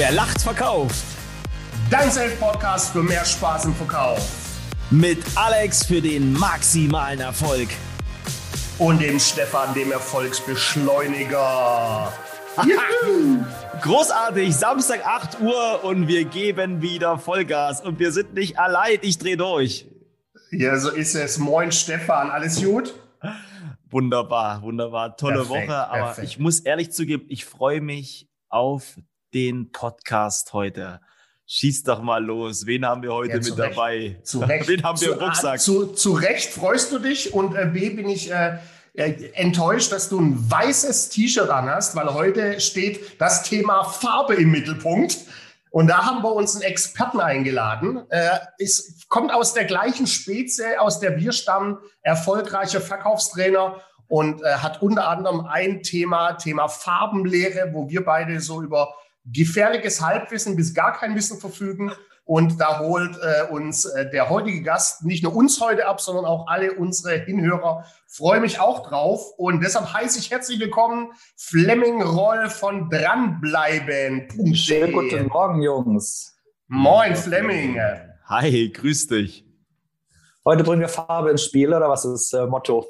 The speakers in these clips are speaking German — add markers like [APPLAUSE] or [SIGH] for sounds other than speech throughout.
Wer lacht, verkauft. Dein Self-Podcast für mehr Spaß im Verkauf. Mit Alex für den maximalen Erfolg. Und dem Stefan, dem Erfolgsbeschleuniger. [LAUGHS] Großartig, Samstag 8 Uhr und wir geben wieder Vollgas. Und wir sind nicht allein, ich drehe durch. Ja, so ist es. Moin Stefan, alles gut? Wunderbar, wunderbar. Tolle perfekt, Woche. Aber perfekt. ich muss ehrlich zugeben, ich freue mich auf den Podcast heute. Schieß doch mal los. Wen haben wir heute ja, mit Recht. dabei? Zu Recht. [LAUGHS] Wen haben wir im Rucksack? Zu, zu Recht freust du dich und äh, B bin ich äh, äh, enttäuscht, dass du ein weißes T-Shirt anhast, weil heute steht das Thema Farbe im Mittelpunkt. Und da haben wir uns einen Experten eingeladen. Äh, es kommt aus der gleichen Spezie, aus der wir stammen, erfolgreicher Verkaufstrainer und äh, hat unter anderem ein Thema, Thema Farbenlehre, wo wir beide so über gefährliches Halbwissen bis gar kein Wissen verfügen. Und da holt äh, uns äh, der heutige Gast nicht nur uns heute ab, sondern auch alle unsere Hinhörer. Freue mich auch drauf. Und deshalb heiße ich herzlich willkommen Fleming Roll von dranbleiben. Schönen guten Morgen, Jungs. Moin, Fleming. Hi, grüß dich. Heute bringen wir Farbe ins Spiel, oder was ist das äh, Motto?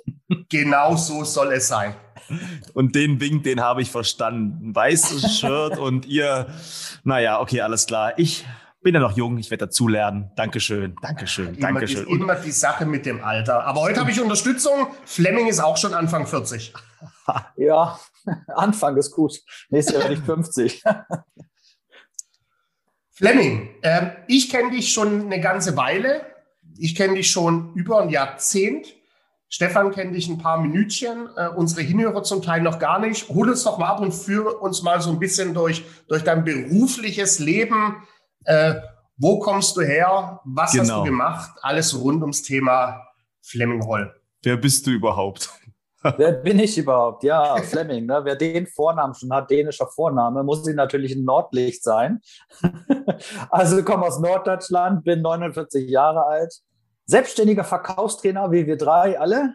Genau so soll es sein. Und den Wink, den habe ich verstanden. Weißes [LAUGHS] Shirt und ihr, naja, okay, alles klar. Ich bin ja noch jung, ich werde dazulernen. Dankeschön, Dankeschön, immer, Dankeschön. Ist immer die Sache mit dem Alter. Aber heute habe ich Unterstützung. Fleming ist auch schon Anfang 40. [LAUGHS] Ja, [LAUGHS] Anfang ist gut. Nächstes Jahr werde ich 50. Fleming, äh, ich kenne dich schon eine ganze Weile. Ich kenne dich schon über ein Jahrzehnt. Stefan kennt dich ein paar Minütchen, äh, unsere Hinhörer zum Teil noch gar nicht. Hol uns doch mal ab und führe uns mal so ein bisschen durch, durch dein berufliches Leben. Äh, wo kommst du her? Was genau. hast du genau. gemacht? Alles rund ums Thema Fleming Roll. Wer bist du überhaupt? [LAUGHS] Wer bin ich überhaupt? Ja, Fleming. Ne? Wer den Vornamen schon hat, dänischer Vorname, muss sie natürlich ein Nordlicht sein. [LAUGHS] also komme aus Norddeutschland, bin 49 Jahre alt, selbstständiger Verkaufstrainer, wie wir drei alle.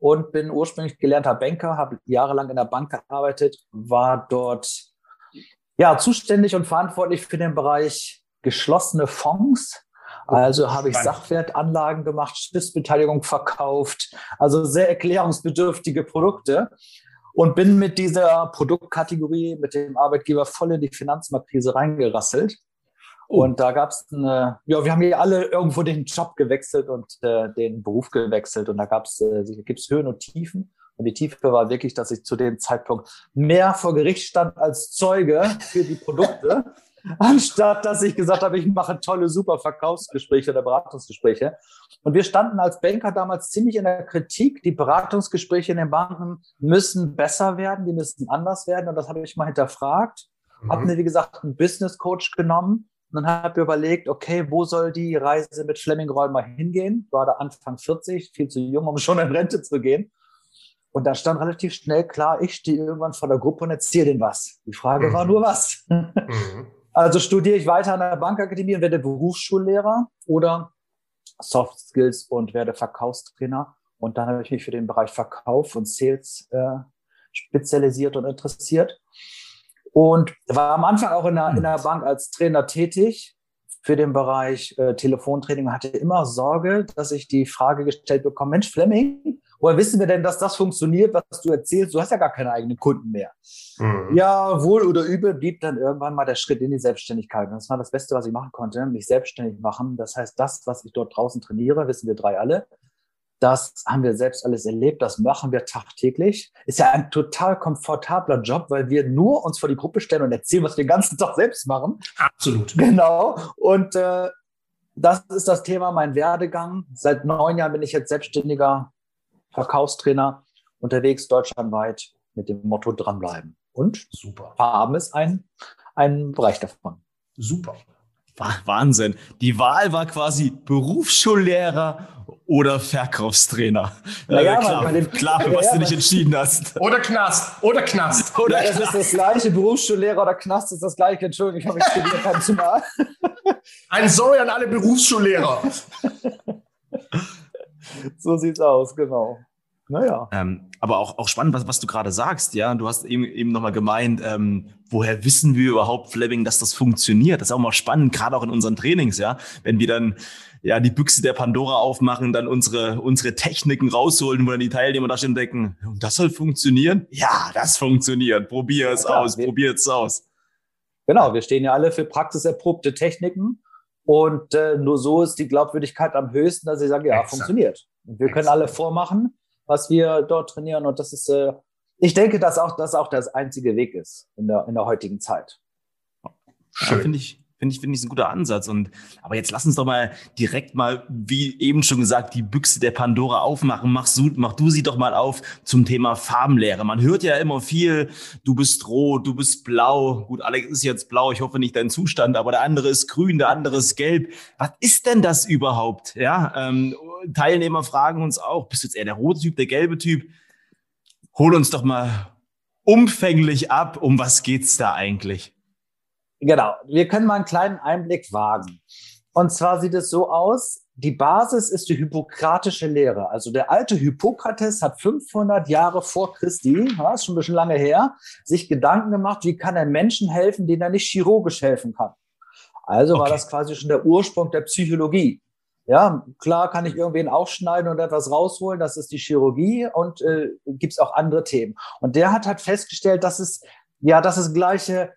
Und bin ursprünglich gelernter Banker, habe jahrelang in der Bank gearbeitet, war dort ja, zuständig und verantwortlich für den Bereich geschlossene Fonds. Also habe ich Sachwertanlagen gemacht, Schiffsbeteiligung verkauft, also sehr erklärungsbedürftige Produkte und bin mit dieser Produktkategorie, mit dem Arbeitgeber voll in die Finanzmarktkrise reingerasselt. Oh. Und da gab es eine, ja, wir haben hier alle irgendwo den Job gewechselt und äh, den Beruf gewechselt. Und da gab es, äh, gibt es Höhen und Tiefen. Und die Tiefe war wirklich, dass ich zu dem Zeitpunkt mehr vor Gericht stand als Zeuge für die Produkte, [LAUGHS] anstatt dass ich gesagt habe, ich mache tolle, super Verkaufsgespräche oder Beratungsgespräche. Und wir standen als Banker damals ziemlich in der Kritik. Die Beratungsgespräche in den Banken müssen besser werden, die müssen anders werden. Und das habe ich mal hinterfragt. Mhm. Habe mir, wie gesagt, einen Business Coach genommen und dann habe ich überlegt, okay, wo soll die Reise mit Fleming-Roll mal hingehen? War da Anfang 40, viel zu jung, um [LAUGHS] schon in Rente zu gehen. Und da stand relativ schnell klar, ich stehe irgendwann vor der Gruppe und erzähle denen was. Die Frage mhm. war nur was. Mhm. [LAUGHS] Also studiere ich weiter an der Bankakademie und werde Berufsschullehrer oder Soft Skills und werde Verkaufstrainer. Und dann habe ich mich für den Bereich Verkauf und Sales äh, spezialisiert und interessiert. Und war am Anfang auch in der, in der Bank als Trainer tätig für den Bereich äh, Telefontraining und hatte immer Sorge, dass ich die Frage gestellt bekomme, Mensch, Fleming, woher wissen wir denn, dass das funktioniert, was du erzählst? Du hast ja gar keine eigenen Kunden mehr. Mhm. Ja, wohl oder übel blieb dann irgendwann mal der Schritt in die Selbstständigkeit. Und das war das Beste, was ich machen konnte, mich selbstständig machen. Das heißt, das, was ich dort draußen trainiere, wissen wir drei alle, das haben wir selbst alles erlebt, das machen wir tagtäglich. Ist ja ein total komfortabler Job, weil wir nur uns vor die Gruppe stellen und erzählen, was wir den ganzen Tag selbst machen. Absolut. Genau. Und äh, das ist das Thema, mein Werdegang. Seit neun Jahren bin ich jetzt selbstständiger Verkaufstrainer unterwegs deutschlandweit mit dem Motto dranbleiben. Und super. Farben ist ein, ein Bereich davon. Super. Wahnsinn. Die Wahl war quasi Berufsschullehrer oder Verkaufstrainer. Naja, äh, klar, dem, klar, was ja, du nicht entschieden hast. Oder Knast. Oder Knast. [LAUGHS] Oder ja, Knast. ist das gleiche. Berufsschullehrer oder Knast ist das gleiche. Entschuldigung, ich habe mich [LAUGHS] studiert kein Zumal. Ein Sorry an alle Berufsschullehrer. [LAUGHS] so sieht's aus, genau. Naja. Ähm, aber auch, auch spannend, was, was du gerade sagst, ja. Du hast eben, eben nochmal gemeint, ähm, woher wissen wir überhaupt, Fleming, dass das funktioniert? Das ist auch mal spannend, gerade auch in unseren Trainings, ja. Wenn wir dann ja die Büchse der Pandora aufmachen, dann unsere, unsere Techniken rausholen, wo dann die Teilnehmer da stehen und denken, das soll funktionieren? Ja, das funktioniert. Probier es ja, aus, probier es aus. Genau, wir stehen ja alle für praxiserprobte Techniken. Und äh, nur so ist die Glaubwürdigkeit am höchsten, dass sie sagen, ja, Exakt. funktioniert. Und wir Exakt. können alle vormachen, was wir dort trainieren. Und das ist, äh, ich denke, dass auch das auch das einzige Weg ist in der, in der heutigen Zeit. Schön. Ja, finde ich, Finde ich, finde ich, ein guter Ansatz. Und, aber jetzt lass uns doch mal direkt mal, wie eben schon gesagt, die Büchse der Pandora aufmachen. Mach, mach du sie doch mal auf zum Thema Farbenlehre. Man hört ja immer viel, du bist rot, du bist blau. Gut, Alex ist jetzt blau, ich hoffe nicht dein Zustand, aber der andere ist grün, der andere ist gelb. Was ist denn das überhaupt? Ja, ähm, Teilnehmer fragen uns auch, bist du jetzt eher der rote Typ, der gelbe Typ? Hol uns doch mal umfänglich ab, um was geht's da eigentlich? Genau, wir können mal einen kleinen Einblick wagen. Und zwar sieht es so aus, die Basis ist die hippokratische Lehre. Also der alte Hippokrates hat 500 Jahre vor Christi, ja, ist schon ein bisschen lange her, sich Gedanken gemacht, wie kann er Menschen helfen, denen er nicht chirurgisch helfen kann. Also okay. war das quasi schon der Ursprung der Psychologie. Ja, klar kann ich irgendwen aufschneiden und etwas rausholen, das ist die Chirurgie und äh, gibt es auch andere Themen. Und der hat halt festgestellt, dass es ja, dass es gleiche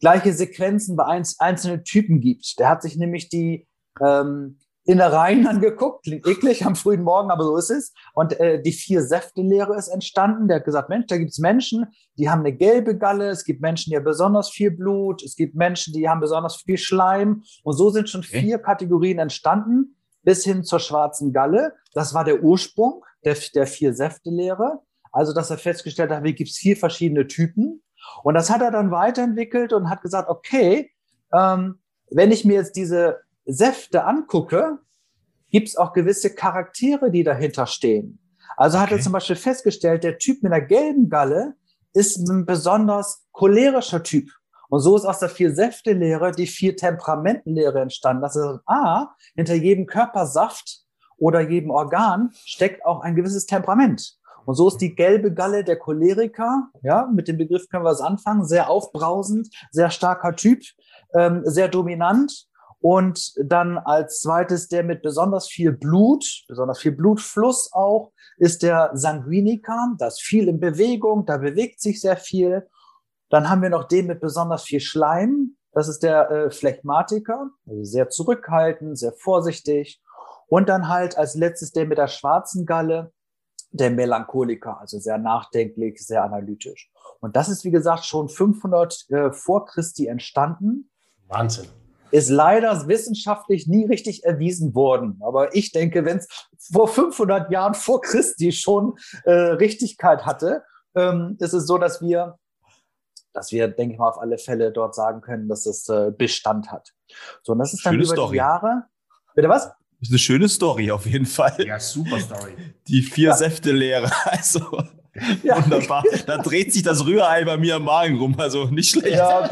gleiche Sequenzen bei einzelnen Typen gibt. Der hat sich nämlich die ähm, Innereien [LAUGHS] angeguckt, klingt eklig am frühen Morgen, aber so ist es. Und äh, die Vier-Säfte-Lehre ist entstanden. Der hat gesagt, Mensch, da gibt es Menschen, die haben eine gelbe Galle, es gibt Menschen, die haben besonders viel Blut, es gibt Menschen, die haben besonders viel Schleim. Und so sind schon okay. vier Kategorien entstanden, bis hin zur schwarzen Galle. Das war der Ursprung der, der Vier-Säfte-Lehre. Also, dass er festgestellt hat, wie gibt es vier verschiedene Typen. Und das hat er dann weiterentwickelt und hat gesagt, okay, ähm, wenn ich mir jetzt diese Säfte angucke, gibt es auch gewisse Charaktere, die dahinter stehen. Also okay. hat er zum Beispiel festgestellt, der Typ mit einer gelben Galle ist ein besonders cholerischer Typ. Und so ist aus der Vier-Säfte-Lehre die Vier-Temperamenten-Lehre entstanden. Das ist, ah, hinter jedem Körpersaft oder jedem Organ steckt auch ein gewisses Temperament. Und so ist die gelbe Galle der Choleriker, ja, mit dem Begriff können wir was anfangen, sehr aufbrausend, sehr starker Typ, ähm, sehr dominant. Und dann als zweites der mit besonders viel Blut, besonders viel Blutfluss auch, ist der Sanguiniker. Da ist viel in Bewegung, da bewegt sich sehr viel. Dann haben wir noch den mit besonders viel Schleim. Das ist der äh, Phlegmatiker, also sehr zurückhaltend, sehr vorsichtig. Und dann halt als letztes der mit der schwarzen Galle, der Melancholiker, also sehr nachdenklich, sehr analytisch. Und das ist, wie gesagt, schon 500 äh, vor Christi entstanden. Wahnsinn. Ist leider wissenschaftlich nie richtig erwiesen worden. Aber ich denke, wenn es vor 500 Jahren vor Christi schon äh, Richtigkeit hatte, ähm, ist es so, dass wir, dass wir, denke ich mal, auf alle Fälle dort sagen können, dass es äh, Bestand hat. So, und das ist dann Schöne über Story. die Jahre. Bitte was? Das ist eine schöne Story auf jeden Fall. Ja, super Story. Die vier ja. Säfte-Lehre. [LAUGHS] Also ja. wunderbar. Da dreht sich das Rührei bei mir im Magen rum. Also nicht schlecht. Ja,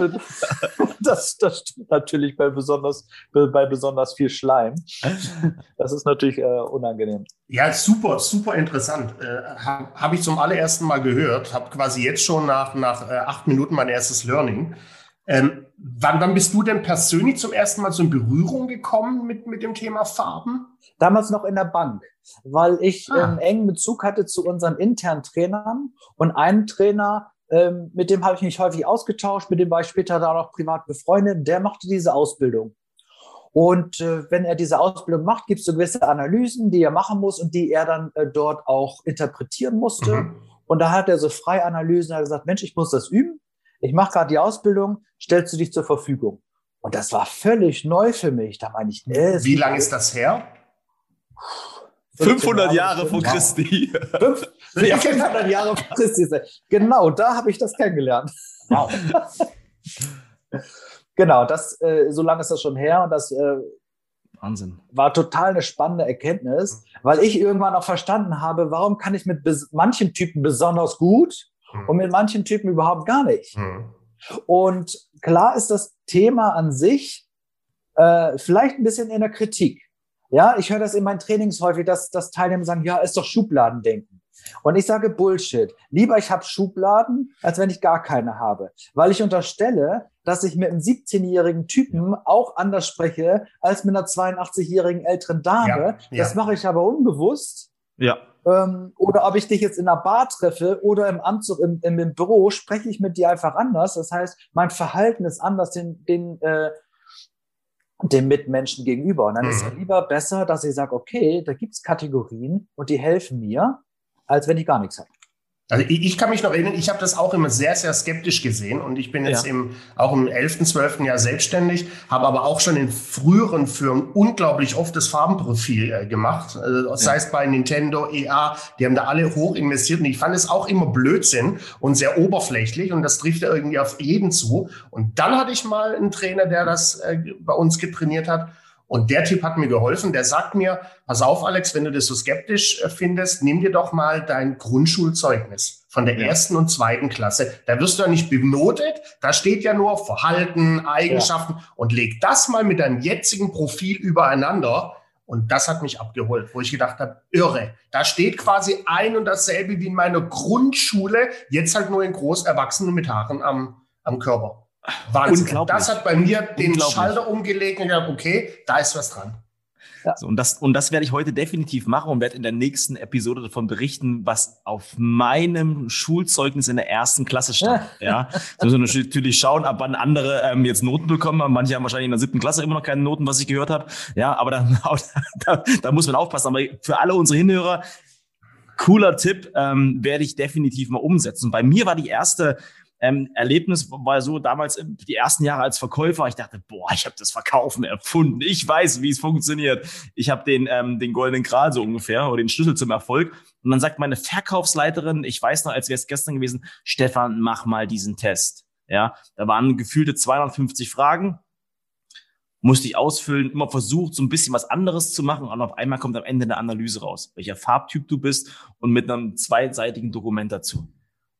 das, das stimmt natürlich bei besonders, bei besonders viel Schleim. Das ist natürlich äh, unangenehm. Ja, super, super interessant. Äh, Habe hab ich zum allerersten Mal gehört. Habe quasi jetzt schon nach, nach äh, acht Minuten mein erstes Learning. Ähm, wann, wann bist du denn persönlich zum ersten Mal so in Berührung gekommen mit, mit dem Thema Farben? Damals noch in der Bank, weil ich ah. ähm, engen Bezug hatte zu unseren internen Trainern und einen Trainer, ähm, mit dem habe ich mich häufig ausgetauscht, mit dem war ich später da noch privat befreundet, der machte diese Ausbildung. Und äh, wenn er diese Ausbildung macht, gibt es so gewisse Analysen, die er machen muss und die er dann äh, dort auch interpretieren musste. Mhm. Und da hat er so Freianalysen, er hat gesagt, Mensch, ich muss das üben ich mache gerade die Ausbildung, stellst du dich zur Verfügung? Und das war völlig neu für mich. Da meine ich, nee, Wie lange ist das her? 500 [LAUGHS] Jahre vor Christi. 500 Jahre vor Christi. Genau, da habe ich das kennengelernt. Wow. [LAUGHS] genau, das, äh, so lange ist das schon her und das äh, Wahnsinn. war total eine spannende Erkenntnis, weil ich irgendwann auch verstanden habe, warum kann ich mit manchen Typen besonders gut mhm. und mit manchen Typen überhaupt gar nicht. Mhm. Und klar ist das Thema an sich äh, vielleicht ein bisschen in der Kritik. Ja, ich höre das in meinen Trainings häufig, dass, dass Teilnehmer sagen, ja, ist doch Schubladendenken. Und ich sage Bullshit. Lieber ich habe Schubladen, als wenn ich gar keine habe. Weil ich unterstelle, dass ich mit einem 17-jährigen Typen auch anders spreche als mit einer 82-jährigen älteren Dame. Ja, ja. Das mache ich aber unbewusst. Ja. Ähm, oder ob ich dich jetzt in einer Bar treffe oder im Anzug im, im, im, Büro, spreche ich mit dir einfach anders. Das heißt, mein Verhalten ist anders den, den, äh, dem Mitmenschen gegenüber. Und dann mhm. ist es lieber besser, dass ich sage, okay, da gibt es Kategorien und die helfen mir, als wenn ich gar nichts habe. Also ich, ich, kann mich noch erinnern, ich habe das auch immer sehr, sehr skeptisch gesehen und ich bin jetzt ja. im, auch im 11., 12. Jahr selbstständig, habe aber auch schon in früheren Firmen unglaublich oft das Farbenprofil äh, gemacht. Also, das ja. heißt bei Nintendo, EA, die haben da alle hoch investiert und ich fand es auch immer Blödsinn und sehr oberflächlich und das trifft ja irgendwie auf jeden zu. Und dann hatte ich mal einen Trainer, der das äh, bei uns getrainiert hat und der Typ hat mir geholfen. Der sagt mir, pass auf, Alex, wenn du das so skeptisch äh, findest, nimm dir doch mal dein Grundschulzeugnis von der ja. ersten und zweiten Klasse. Da wirst du ja nicht benotet. Da steht ja nur Verhalten, Eigenschaften ja. und leg das mal mit deinem jetzigen Profil übereinander. Und das hat mich abgeholt, wo ich gedacht habe, irre. Da steht quasi ein und dasselbe wie in meiner Grundschule, jetzt halt nur in groß Erwachsenen mit Haaren am, am Körper. Wahnsinn. Das hat bei mir den Schalter umgelegt und gedacht, okay, da ist was dran. Ja. So, und, das, und das werde ich heute definitiv machen und werde in der nächsten Episode davon berichten, was auf meinem Schulzeugnis in der ersten Klasse stand. [LAUGHS] ja, da müssen wir natürlich schauen, ab wann andere ähm, jetzt Noten bekommen haben. Manche haben wahrscheinlich in der siebten Klasse immer noch keine Noten, was ich gehört habe. Ja, aber [LAUGHS] da, da, da muss man aufpassen. Aber für alle unsere Hinhörer, cooler Tipp, ähm, werde ich definitiv mal umsetzen. Bei mir war die erste ähm, Erlebnis war so damals die ersten Jahre als Verkäufer. Ich dachte, boah, ich habe das Verkaufen erfunden. Ich weiß, wie es funktioniert. Ich habe den, ähm, den goldenen Gral so ungefähr oder den Schlüssel zum Erfolg. Und dann sagt meine Verkaufsleiterin, ich weiß noch, als wäre es gestern gewesen, Stefan, mach mal diesen Test. Ja, da waren gefühlte 250 Fragen musste ich ausfüllen, immer versucht, so ein bisschen was anderes zu machen und auf einmal kommt am Ende eine Analyse raus, welcher Farbtyp du bist und mit einem zweiseitigen Dokument dazu.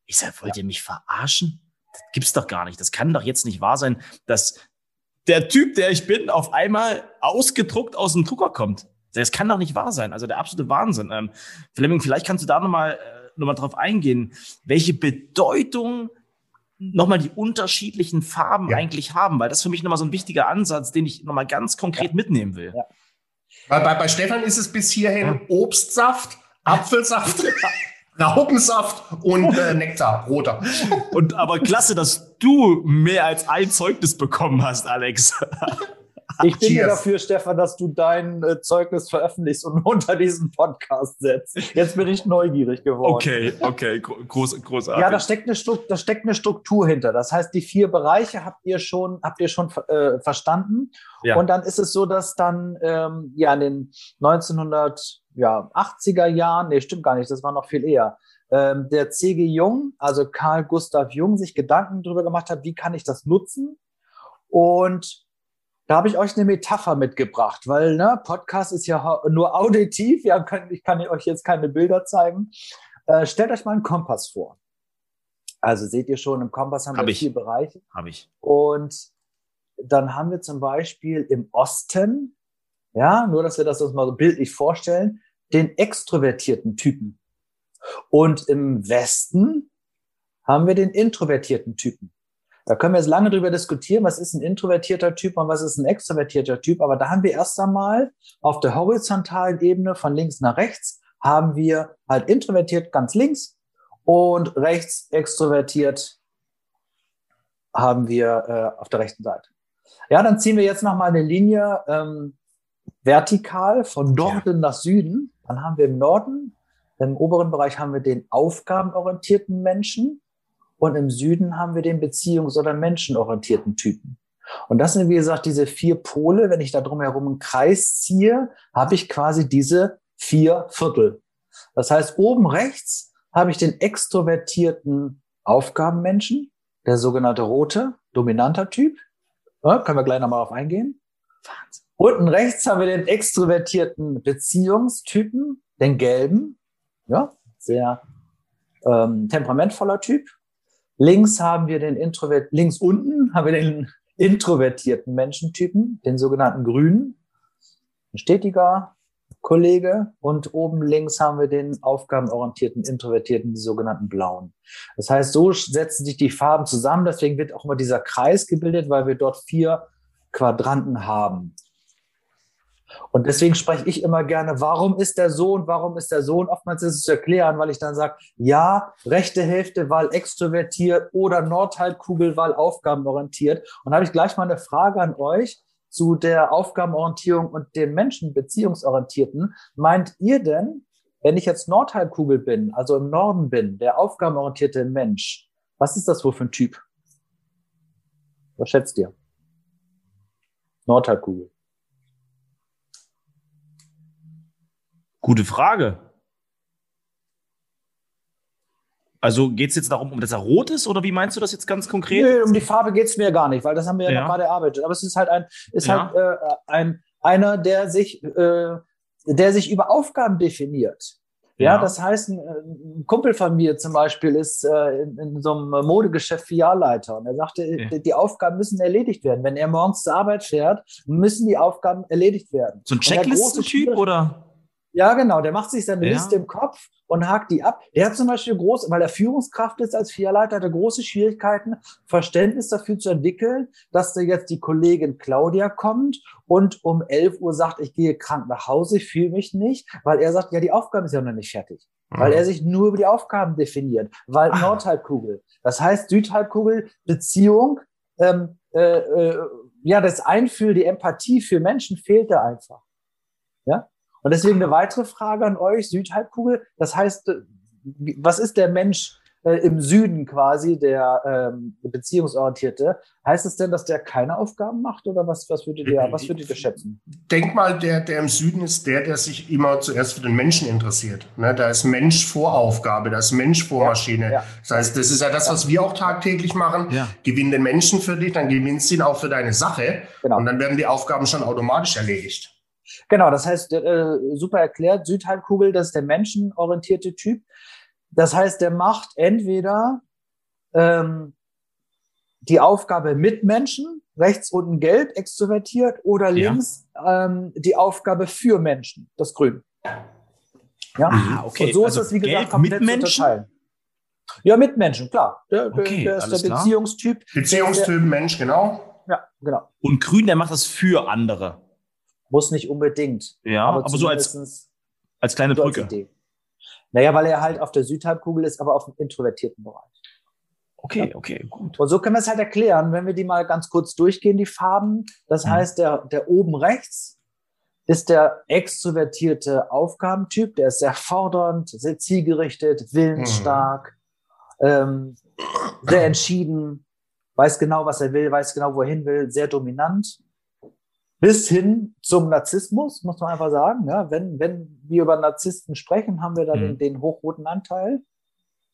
Ich sage, wollt ihr mich verarschen? Das gibt's doch gar nicht. Das kann doch jetzt nicht wahr sein, dass der Typ, der ich bin, auf einmal ausgedruckt aus dem Drucker kommt. Das kann doch nicht wahr sein. Also der absolute Wahnsinn. Ähm, Fleming, vielleicht kannst du da nochmal äh, noch mal drauf eingehen, welche Bedeutung nochmal die unterschiedlichen Farben ja. eigentlich haben, weil das für mich nochmal so ein wichtiger Ansatz, den ich nochmal ganz konkret ja. mitnehmen will. Ja. Bei, bei, bei, Stefan ist es bis hierhin Obstsaft, Apfelsaft, [LAUGHS] Raupensaft und äh, [LAUGHS] Nektar, roter. Und aber klasse, dass du mehr als ein Zeugnis bekommen hast, Alex. [LAUGHS] Ich bin Cheers. dafür, Stefan, dass du dein äh, Zeugnis veröffentlichst und [LAUGHS] unter diesen Podcast setzt. Jetzt bin ich neugierig geworden. Okay, okay, groß, großartig. Ja, da steckt, eine Struktur, da steckt eine Struktur hinter. Das heißt, die vier Bereiche habt ihr schon, habt ihr schon äh, verstanden. Ja. Und dann ist es so, dass dann ähm, ja in den 1980er Jahren, nee, stimmt gar nicht, das war noch viel eher, ähm, der C.G. Jung, also Karl Gustav Jung, sich Gedanken darüber gemacht hat, wie kann ich das nutzen? Und da habe ich euch eine Metapher mitgebracht, weil ne, Podcast ist ja nur auditiv. Ja, kann, ich kann euch jetzt keine Bilder zeigen. Äh, stellt euch mal einen Kompass vor. Also seht ihr schon, im Kompass haben hab wir ich. vier Bereiche. Habe ich. Und dann haben wir zum Beispiel im Osten, ja, nur dass wir das uns mal so bildlich vorstellen, den extrovertierten Typen. Und im Westen haben wir den introvertierten Typen. Da können wir jetzt lange drüber diskutieren, was ist ein introvertierter Typ und was ist ein extrovertierter Typ. Aber da haben wir erst einmal auf der horizontalen Ebene von links nach rechts haben wir halt introvertiert ganz links und rechts extrovertiert haben wir äh, auf der rechten Seite. Ja, dann ziehen wir jetzt nochmal eine Linie ähm, vertikal von Norden ja. nach Süden. Dann haben wir im Norden, im oberen Bereich haben wir den aufgabenorientierten Menschen und im Süden haben wir den beziehungs- oder menschenorientierten Typen. Und das sind, wie gesagt, diese vier Pole. Wenn ich da drumherum einen Kreis ziehe, habe ich quasi diese vier Viertel. Das heißt, oben rechts habe ich den extrovertierten Aufgabenmenschen, der sogenannte rote, dominanter Typ. Ja, können wir gleich nochmal auf eingehen. Wahnsinn. Unten rechts haben wir den extrovertierten Beziehungstypen, den gelben, ja, sehr ähm, temperamentvoller Typ. Links haben wir den Introvert, links unten haben wir den [LAUGHS] introvertierten Menschentypen, den sogenannten Grünen. Ein stetiger, Kollege und oben links haben wir den aufgabenorientierten, introvertierten, die sogenannten blauen. Das heißt, so setzen sich die Farben zusammen. Deswegen wird auch immer dieser Kreis gebildet, weil wir dort vier Quadranten haben. Und deswegen spreche ich immer gerne, warum ist der so und warum ist der so? Und oftmals ist es zu erklären, weil ich dann sage, ja, rechte Hälfte, weil extrovertiert oder Nordhalbkugel, weil aufgabenorientiert. Und da habe ich gleich mal eine Frage an euch zu der Aufgabenorientierung und dem Menschen beziehungsorientierten. Meint ihr denn, wenn ich jetzt Nordhalbkugel bin, also im Norden bin, der aufgabenorientierte Mensch, was ist das wohl für ein Typ? Was schätzt ihr? Nordhalbkugel. Gute Frage. Also geht es jetzt darum, dass er rot ist oder wie meinst du das jetzt ganz konkret? Nö, um die Farbe geht es mir gar nicht, weil das haben wir ja, ja. noch gerade erarbeitet. Aber es ist halt ein, ist ja. halt äh, ein einer, der sich, äh, der sich über Aufgaben definiert. Ja, ja, das heißt, ein, Kumpel von mir zum Beispiel ist äh, in, in, so einem Modegeschäft Filialleiter und er sagte, ja. die, die, Aufgaben müssen erledigt werden. Wenn er morgens zur Arbeit fährt, müssen die Aufgaben erledigt werden. So ein Checklisten-Typ oder? Ja, genau. Der macht sich seine ja. Liste im Kopf und hakt die ab. Der hat zum Beispiel groß, weil er Führungskraft ist als Vierleiter, hat er große Schwierigkeiten, Verständnis dafür zu entwickeln, dass da jetzt die Kollegin Claudia kommt und um 11 Uhr sagt, ich gehe krank nach Hause, ich fühle mich nicht, weil er sagt, ja, die Aufgabe ist ja noch nicht fertig. Mhm. Weil er sich nur über die Aufgaben definiert. Weil Ach. Nordhalbkugel. Das heißt, Südhalbkugel, Beziehung, ähm, äh, äh, ja, das Einfühl, die Empathie für Menschen fehlt da einfach. Ja? Und deswegen eine weitere Frage an euch, Südhalbkugel. Das heißt, äh, was ist der Mensch äh, im Süden quasi, der ähm, beziehungsorientierte? Heißt es denn, dass der keine Aufgaben macht oder was, was würdet ihr, was würdet ihr schätzen? Denk mal, der, der im Süden ist der, der sich immer zuerst für den Menschen interessiert. Ne? Da ist Mensch vor Aufgabe, da ist Mensch vor Maschine. Ja. Das heißt, das ist ja das, was wir auch tagtäglich machen. Ja. Gewinn den Menschen für dich, dann gewinnst du ihn auch für deine Sache. Genau. Und dann werden die Aufgaben schon automatisch erledigt. Genau, das heißt, äh, super erklärt, Südhalbkugel, das ist der menschenorientierte Typ. Das heißt, der macht entweder ähm, die Aufgabe mit Menschen, rechts unten gelb, extrovertiert, oder links ja. ähm, die Aufgabe für Menschen, das grün. Ja, ah, okay. Und so also ist das, wie gesagt, komplett mit Menschen? unterteilen. Ja, mit Menschen, klar. Der, okay, der ist der Beziehungstyp. Beziehungstyp Mensch, genau. Ja, genau. Und grün, der macht das für andere. Muss nicht unbedingt. Ja, aber, aber so als, als kleine Brücke. Als naja, weil er halt auf der Südhalbkugel ist, aber auf dem introvertierten Bereich. Okay, ja. okay, gut. Und so können wir es halt erklären, wenn wir die mal ganz kurz durchgehen, die Farben. Das mhm. heißt, der, der oben rechts ist der extrovertierte Aufgabentyp, der ist sehr fordernd, sehr zielgerichtet, willensstark, mhm. ähm, sehr entschieden, weiß genau, was er will, weiß genau, wohin will, sehr dominant bis hin zum Narzissmus, muss man einfach sagen. Ja, wenn, wenn wir über Narzissten sprechen, haben wir da mhm. den, den hochroten Anteil.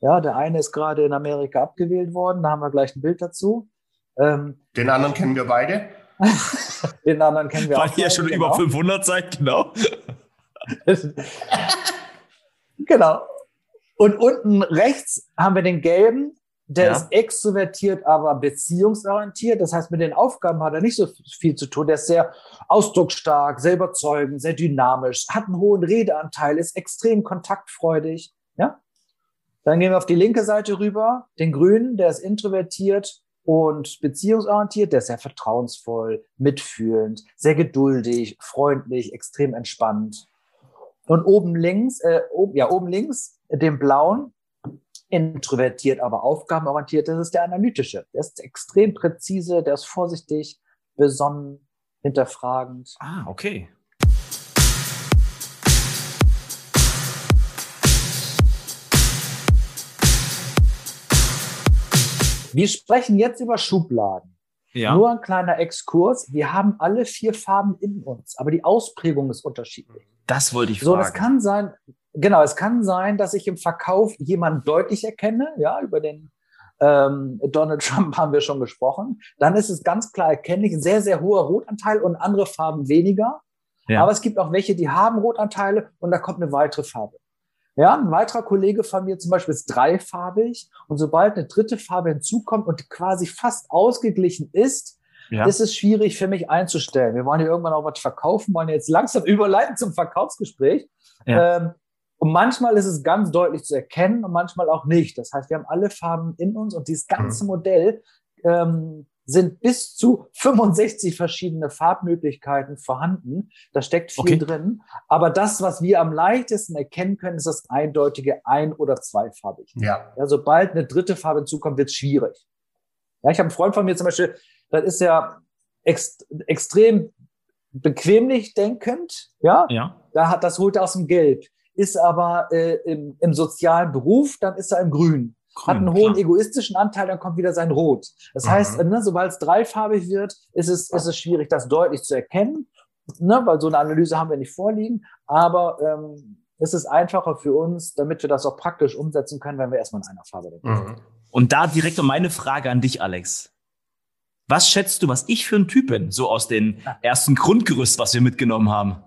Ja, der eine ist gerade in Amerika abgewählt worden, da haben wir gleich ein Bild dazu. Ähm, den anderen kennen wir beide. [LAUGHS] den anderen kennen wir Weil auch. Weil ihr schon genau. über 500 seid, genau. [LAUGHS] genau. Und unten rechts haben wir den gelben, der ja. ist extrovertiert, aber beziehungsorientiert. Das heißt, mit den Aufgaben hat er nicht so viel zu tun. Der ist sehr ausdrucksstark, sehr überzeugend, sehr dynamisch, hat einen hohen Redeanteil, ist extrem kontaktfreudig. Ja? Dann gehen wir auf die linke Seite rüber. Den Grünen, der ist introvertiert und beziehungsorientiert. Der ist sehr vertrauensvoll, mitfühlend, sehr geduldig, freundlich, extrem entspannt. Und oben links, äh, oben, ja, oben links, den blauen, introvertiert, aber aufgabenorientiert, das ist der analytische. Der ist extrem präzise, der ist vorsichtig, besonnen, hinterfragend. Ah, okay. Wir sprechen jetzt über Schubladen. Ja. Nur ein kleiner Exkurs. Wir haben alle vier Farben in uns, aber die Ausprägung ist unterschiedlich. Das wollte ich fragen. So, das kann sein, Genau, es kann sein, dass ich im Verkauf jemanden deutlich erkenne, ja, über den ähm, Donald [LAUGHS] Trump haben wir schon gesprochen. Dann ist es ganz klar erkennlich, sehr, sehr hoher Rotanteil und andere Farben weniger. Ja. Aber es gibt auch welche, die haben Rotanteile und da kommt eine weitere Farbe. Ja, ein weiterer Kollege von mir zum Beispiel ist dreifarbig und sobald eine dritte Farbe hinzukommt und quasi fast ausgeglichen ist, ja. ist es schwierig für mich einzustellen. Wir wollen ja irgendwann auch was verkaufen, wollen jetzt langsam [LAUGHS] überleiten zum Verkaufsgespräch. Ja. Ähm, und manchmal ist es ganz deutlich zu erkennen und manchmal auch nicht. Das heißt, wir haben alle Farben in uns und dieses ganze mhm. Modell ähm, sind bis zu 65 verschiedene Farbmöglichkeiten vorhanden. Da steckt viel okay. drin. Aber das, was wir am leichtesten erkennen können, ist das eindeutige ein- oder zweifarbig. Ja. ja sobald eine dritte Farbe hinzukommt, wird es schwierig. Ja, ich habe einen Freund von mir zum Beispiel, das ist ja ext extrem bequemlich denkend. Ja. ja. Da hat, das holt er aus dem Gelb. Ist aber äh, im, im sozialen Beruf, dann ist er im Grün. Grün, hat einen hohen klar. egoistischen Anteil, dann kommt wieder sein Rot. Das mhm. heißt, ne, sobald es dreifarbig wird, ist es, ist es schwierig, das deutlich zu erkennen, ne, weil so eine Analyse haben wir nicht vorliegen. Aber ähm, es ist einfacher für uns, damit wir das auch praktisch umsetzen können, wenn wir erstmal in einer Farbe denken. Mhm. Und da direkt um meine Frage an dich, Alex. Was schätzt du, was ich für ein Typ bin, so aus dem ersten Grundgerüst, was wir mitgenommen haben?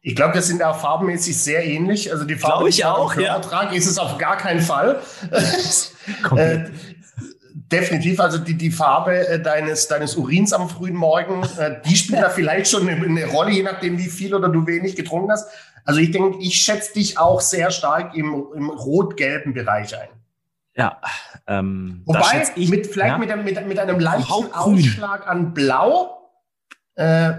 Ich glaube, wir sind auch farbenmäßig sehr ähnlich. Also die Farbe, die ich auch, ja. ist es auf gar keinen Fall. [LAUGHS] äh, definitiv, also die, die Farbe äh, deines, deines Urins am frühen Morgen, äh, die spielt da [LAUGHS] vielleicht schon eine, eine, Rolle, je nachdem, wie viel oder du wenig getrunken hast. Also ich denke, ich schätze dich auch sehr stark im, im rot-gelben Bereich ein. Ja. Ähm, Wobei, ich, mit, vielleicht ja, mit, mit, mit einem leichten Ausschlag an Blau, äh,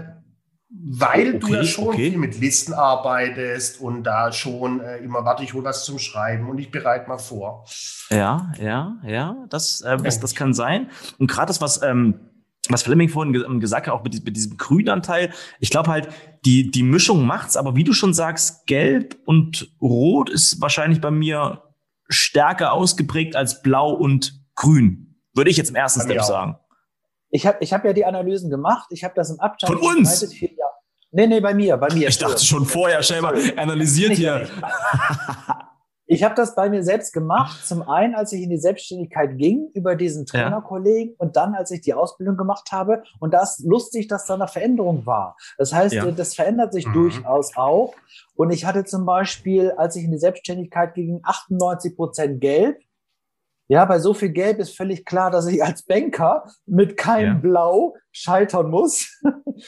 weil okay, du ja schon okay. viel mit Listen arbeitest und da schon äh, immer, warte, ich hole was zum Schreiben und ich bereite mal vor. Ja, ja, ja, das, äh, das, das, kann sein. Und gerade das, was, ähm, was Fleming vorhin ähm, gesagt hat, auch mit, mit diesem Grünanteil, ich glaube halt, die, die Mischung macht's, aber wie du schon sagst, Gelb und Rot ist wahrscheinlich bei mir stärker ausgeprägt als Blau und Grün. Würde ich jetzt im ersten Step sagen. Ich habe ich hab ja die Analysen gemacht. Ich habe das im Abstand. Von uns? Nee, nee, bei mir, bei mir. Ich dachte schon vorher, mal, analysiert hier. [LAUGHS] Ich habe das bei mir selbst gemacht. Zum einen, als ich in die Selbstständigkeit ging, über diesen Trainerkollegen und dann, als ich die Ausbildung gemacht habe. Und da ist lustig, dass da eine Veränderung war. Das heißt, ja. das verändert sich mhm. durchaus auch. Und ich hatte zum Beispiel, als ich in die Selbstständigkeit ging, 98 Prozent Gelb ja, bei so viel Gelb ist völlig klar, dass ich als Banker mit keinem ja. Blau scheitern muss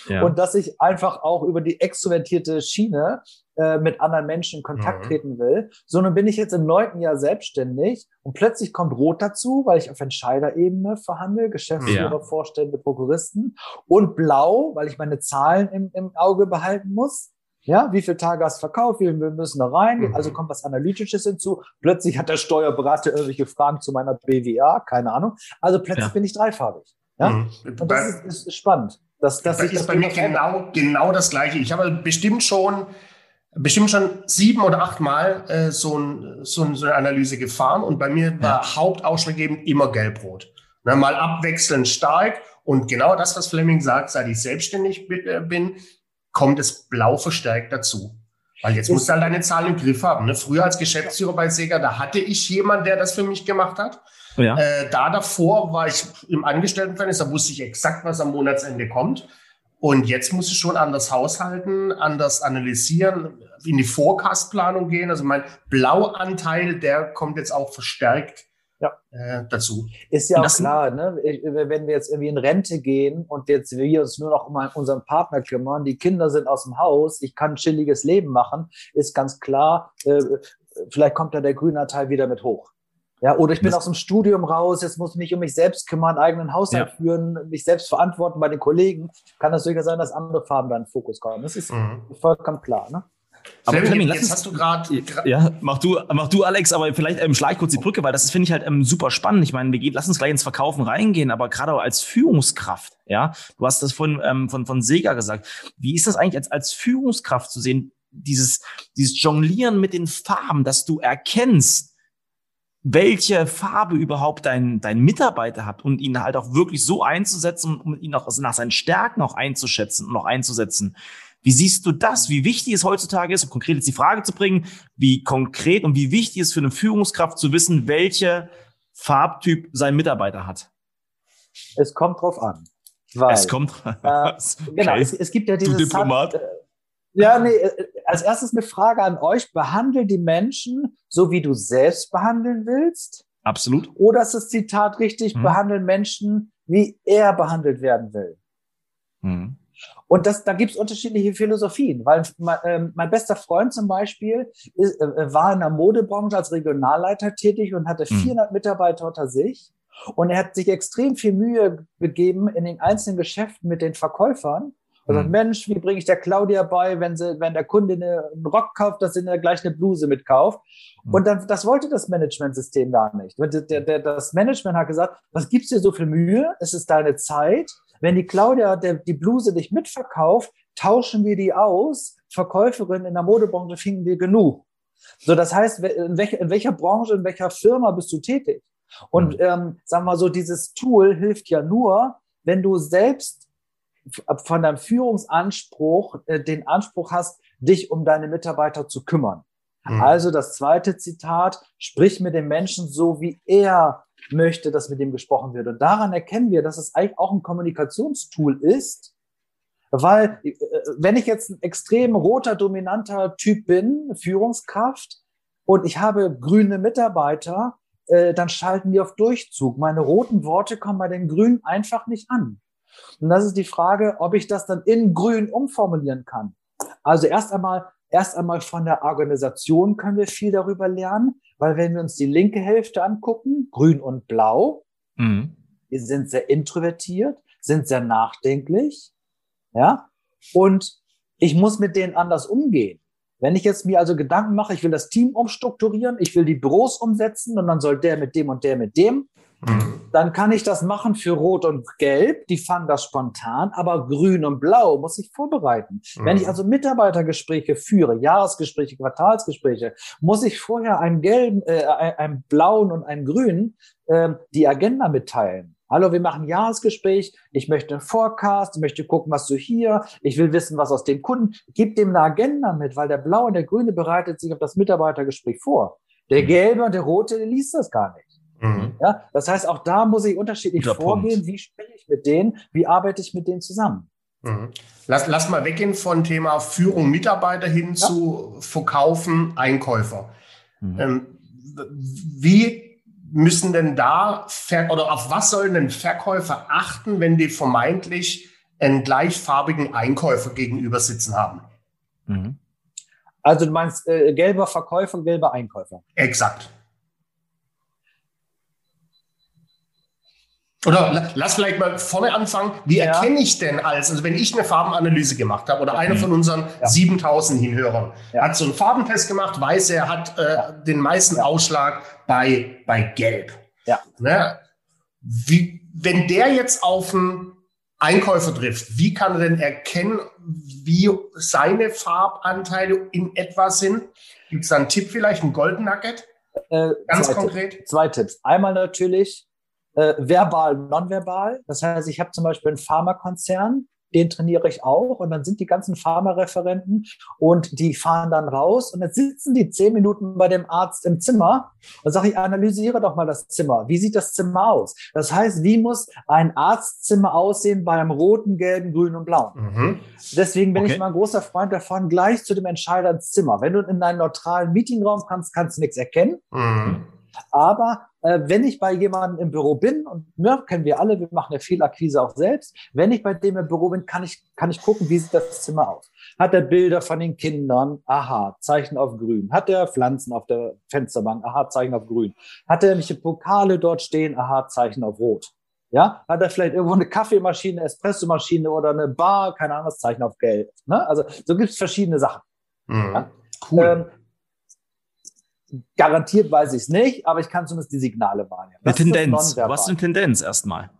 ja. und dass ich einfach auch über die extrovertierte Schiene äh, mit anderen Menschen in Kontakt mhm. treten will. So, nun bin ich jetzt im neunten Jahr selbstständig und plötzlich kommt Rot dazu, weil ich auf Entscheiderebene verhandle, Geschäftsführer, ja. Vorstände, Prokuristen und Blau, weil ich meine Zahlen im, im Auge behalten muss. Ja, wie viele Tage hast du verkauft? Wie viel müssen da rein? Mhm. Also kommt was Analytisches hinzu. Plötzlich hat der Steuerberater irgendwelche Fragen zu meiner BWA, keine Ahnung. Also plötzlich ja. bin ich dreifarbig. Ja? Mhm. Und das ist, ist, spannend. Das, das, das ist bei mir genau, genau das Gleiche. Ich habe bestimmt schon, bestimmt schon sieben oder acht Mal äh, so, ein, so, ein, so, eine Analyse gefahren und bei mir war ja. hauptausschlaggebend immer gelb-rot. Ne, mal abwechselnd stark und genau das, was Fleming sagt, seit ich selbstständig äh, bin, kommt es blau verstärkt dazu. Weil jetzt musst du halt deine Zahlen im Griff haben. Ne? Früher als Geschäftsführer bei Sega, da hatte ich jemanden, der das für mich gemacht hat. Ja. Äh, da davor war ich im Angestelltenverhältnis, da wusste ich exakt, was am Monatsende kommt. Und jetzt muss ich schon anders haushalten, anders analysieren, in die Forecast-Planung gehen. Also mein Blauanteil, der kommt jetzt auch verstärkt ja. äh, dazu. Ist ja auch klar, ne? wenn wir jetzt irgendwie in Rente gehen und jetzt wir uns nur noch um unseren Partner kümmern, die Kinder sind aus dem Haus, ich kann ein chilliges Leben machen, ist ganz klar, äh, vielleicht kommt da der grüne Teil wieder mit hoch. Ja, oder ich bin das aus dem Studium raus, jetzt muss ich mich um mich selbst kümmern, eigenen Haushalt ja. führen, mich selbst verantworten bei den Kollegen. Kann das durchaus sein, dass andere Farben da in den Fokus kommen. Das ist mhm. vollkommen klar. Ne? Aber Fleming, jetzt hast du gerade. Ja, mach du, mach du, Alex, aber vielleicht ähm, schlag ich kurz die Brücke, weil das finde ich halt ähm, super spannend. Ich meine, wir gehen, lass uns gleich ins Verkaufen reingehen, aber gerade als Führungskraft, ja, du hast das von, ähm, von, von Sega gesagt. Wie ist das eigentlich als, als Führungskraft zu sehen, dieses, dieses Jonglieren mit den Farben, dass du erkennst, welche Farbe überhaupt dein, dein Mitarbeiter hat und ihn halt auch wirklich so einzusetzen, um ihn auch nach seinen Stärken auch einzuschätzen und auch einzusetzen. Wie siehst du das? Wie wichtig es heutzutage ist, um konkret jetzt die Frage zu bringen, wie konkret und wie wichtig es für eine Führungskraft zu wissen, welche Farbtyp sein Mitarbeiter hat? Es kommt drauf an. Weil, es kommt. Äh, okay. Genau, es, es, gibt ja dieses. Du Diplomat. Äh, ja, nee, äh, als erstes eine Frage an euch. Behandle die Menschen so, wie du selbst behandeln willst. Absolut. Oder ist das Zitat richtig? Mhm. Behandeln Menschen wie er behandelt werden will. Mhm. Und das, da gibt es unterschiedliche Philosophien, weil mein, äh, mein bester Freund zum Beispiel ist, äh, war in der Modebranche als Regionalleiter tätig und hatte 400 mhm. Mitarbeiter unter sich. Und er hat sich extrem viel Mühe gegeben in den einzelnen Geschäften mit den Verkäufern. Und sagt, mhm. Mensch, wie bringe ich der Claudia bei, wenn sie, wenn der Kunde einen Rock kauft, dass sie dann gleich eine Bluse mitkauft? Mhm. Und dann, das wollte das Managementsystem gar nicht. Der, der, das Management hat gesagt, was gibt's dir so viel Mühe? Es ist deine Zeit. Wenn die Claudia der, die Bluse nicht mitverkauft, tauschen wir die aus. Verkäuferin in der Modebranche finden wir genug. So, das heißt, in, welcher, in welcher Branche, in welcher Firma bist du tätig? Und mhm. ähm, sagen wir mal so, dieses Tool hilft ja nur, wenn du selbst von deinem Führungsanspruch äh, den Anspruch hast, dich um deine Mitarbeiter zu kümmern. Mhm. Also das zweite Zitat, sprich mit dem Menschen so, wie er möchte, dass mit dem gesprochen wird. Und daran erkennen wir, dass es eigentlich auch ein Kommunikationstool ist, weil äh, wenn ich jetzt ein extrem roter, dominanter Typ bin, Führungskraft, und ich habe grüne Mitarbeiter, äh, dann schalten die auf Durchzug. Meine roten Worte kommen bei den Grünen einfach nicht an. Und das ist die Frage, ob ich das dann in Grün umformulieren kann. Also erst einmal, erst einmal von der Organisation können wir viel darüber lernen, weil wenn wir uns die linke Hälfte angucken, Grün und Blau, mhm. die sind sehr introvertiert, sind sehr nachdenklich, ja, und ich muss mit denen anders umgehen. Wenn ich jetzt mir also Gedanken mache, ich will das Team umstrukturieren, ich will die Büros umsetzen und dann soll der mit dem und der mit dem. Dann kann ich das machen für Rot und Gelb, die fangen das spontan, aber Grün und Blau muss ich vorbereiten. Mhm. Wenn ich also Mitarbeitergespräche führe, Jahresgespräche, Quartalsgespräche, muss ich vorher einen gelben, äh, einen blauen und einen grünen äh, die Agenda mitteilen. Hallo, wir machen ein Jahresgespräch. Ich möchte einen Forecast, ich möchte gucken, was du hier. Ich will wissen, was aus dem Kunden. Gib dem eine Agenda mit, weil der Blaue und der Grüne bereitet sich auf das Mitarbeitergespräch vor. Der mhm. Gelbe und der Rote, der liest das gar nicht. Mhm. Ja, das heißt, auch da muss ich unterschiedlich Guter vorgehen. Punkt. Wie spreche ich mit denen? Wie arbeite ich mit denen zusammen? Mhm. Lass, lass mal weggehen von Thema Führung Mitarbeiter hin ja. zu Verkaufen Einkäufer. Mhm. Ähm, wie müssen denn da oder auf was sollen denn Verkäufer achten, wenn die vermeintlich einen gleichfarbigen Einkäufer gegenüber sitzen haben? Mhm. Also du meinst äh, gelber Verkäufer, gelber Einkäufer? Exakt. Oder lass vielleicht mal vorne anfangen. Wie ja. erkenne ich denn als, also wenn ich eine Farbenanalyse gemacht habe oder ja. einer von unseren ja. 7000 Hinhörern hat so einen Farbentest gemacht, weiß er hat äh, den meisten Ausschlag bei, bei Gelb. Ja. Ne? Wie, wenn der jetzt auf einen Einkäufer trifft, wie kann er denn erkennen, wie seine Farbanteile in etwa sind? Gibt es da einen Tipp vielleicht, ein Golden Nugget? Äh, Ganz zwei konkret? Tipp, zwei Tipps. Einmal natürlich äh, verbal, nonverbal. Das heißt, ich habe zum Beispiel einen Pharmakonzern, den trainiere ich auch und dann sind die ganzen Pharmareferenten und die fahren dann raus und dann sitzen die zehn Minuten bei dem Arzt im Zimmer und sage ich, analysiere doch mal das Zimmer. Wie sieht das Zimmer aus? Das heißt, wie muss ein Arztzimmer aussehen beim roten, gelben, grünen und blauen? Mhm. Deswegen bin okay. ich mal ein großer Freund davon, gleich zu dem Entscheider ins Zimmer. Wenn du in deinen neutralen Meetingraum kannst, kannst du nichts erkennen. Mhm. Aber äh, wenn ich bei jemandem im Büro bin, und ne, kennen wir alle, wir machen ja viel Akquise auch selbst, wenn ich bei dem im Büro bin, kann ich, kann ich gucken, wie sieht das Zimmer aus. Hat er Bilder von den Kindern? Aha, Zeichen auf grün. Hat er Pflanzen auf der Fensterbank? Aha, Zeichen auf grün. Hat er irgendwelche Pokale dort stehen? Aha, Zeichen auf rot. Ja, hat er vielleicht irgendwo eine Kaffeemaschine, Espressomaschine oder eine Bar, keine Ahnung, das Zeichen auf gelb. Ne? Also so gibt es verschiedene Sachen. Mhm. Ja? Cool. Ähm, Garantiert weiß ich es nicht, aber ich kann zumindest die Signale wahrnehmen. Eine Tendenz. Was ist eine Tendenz erstmal?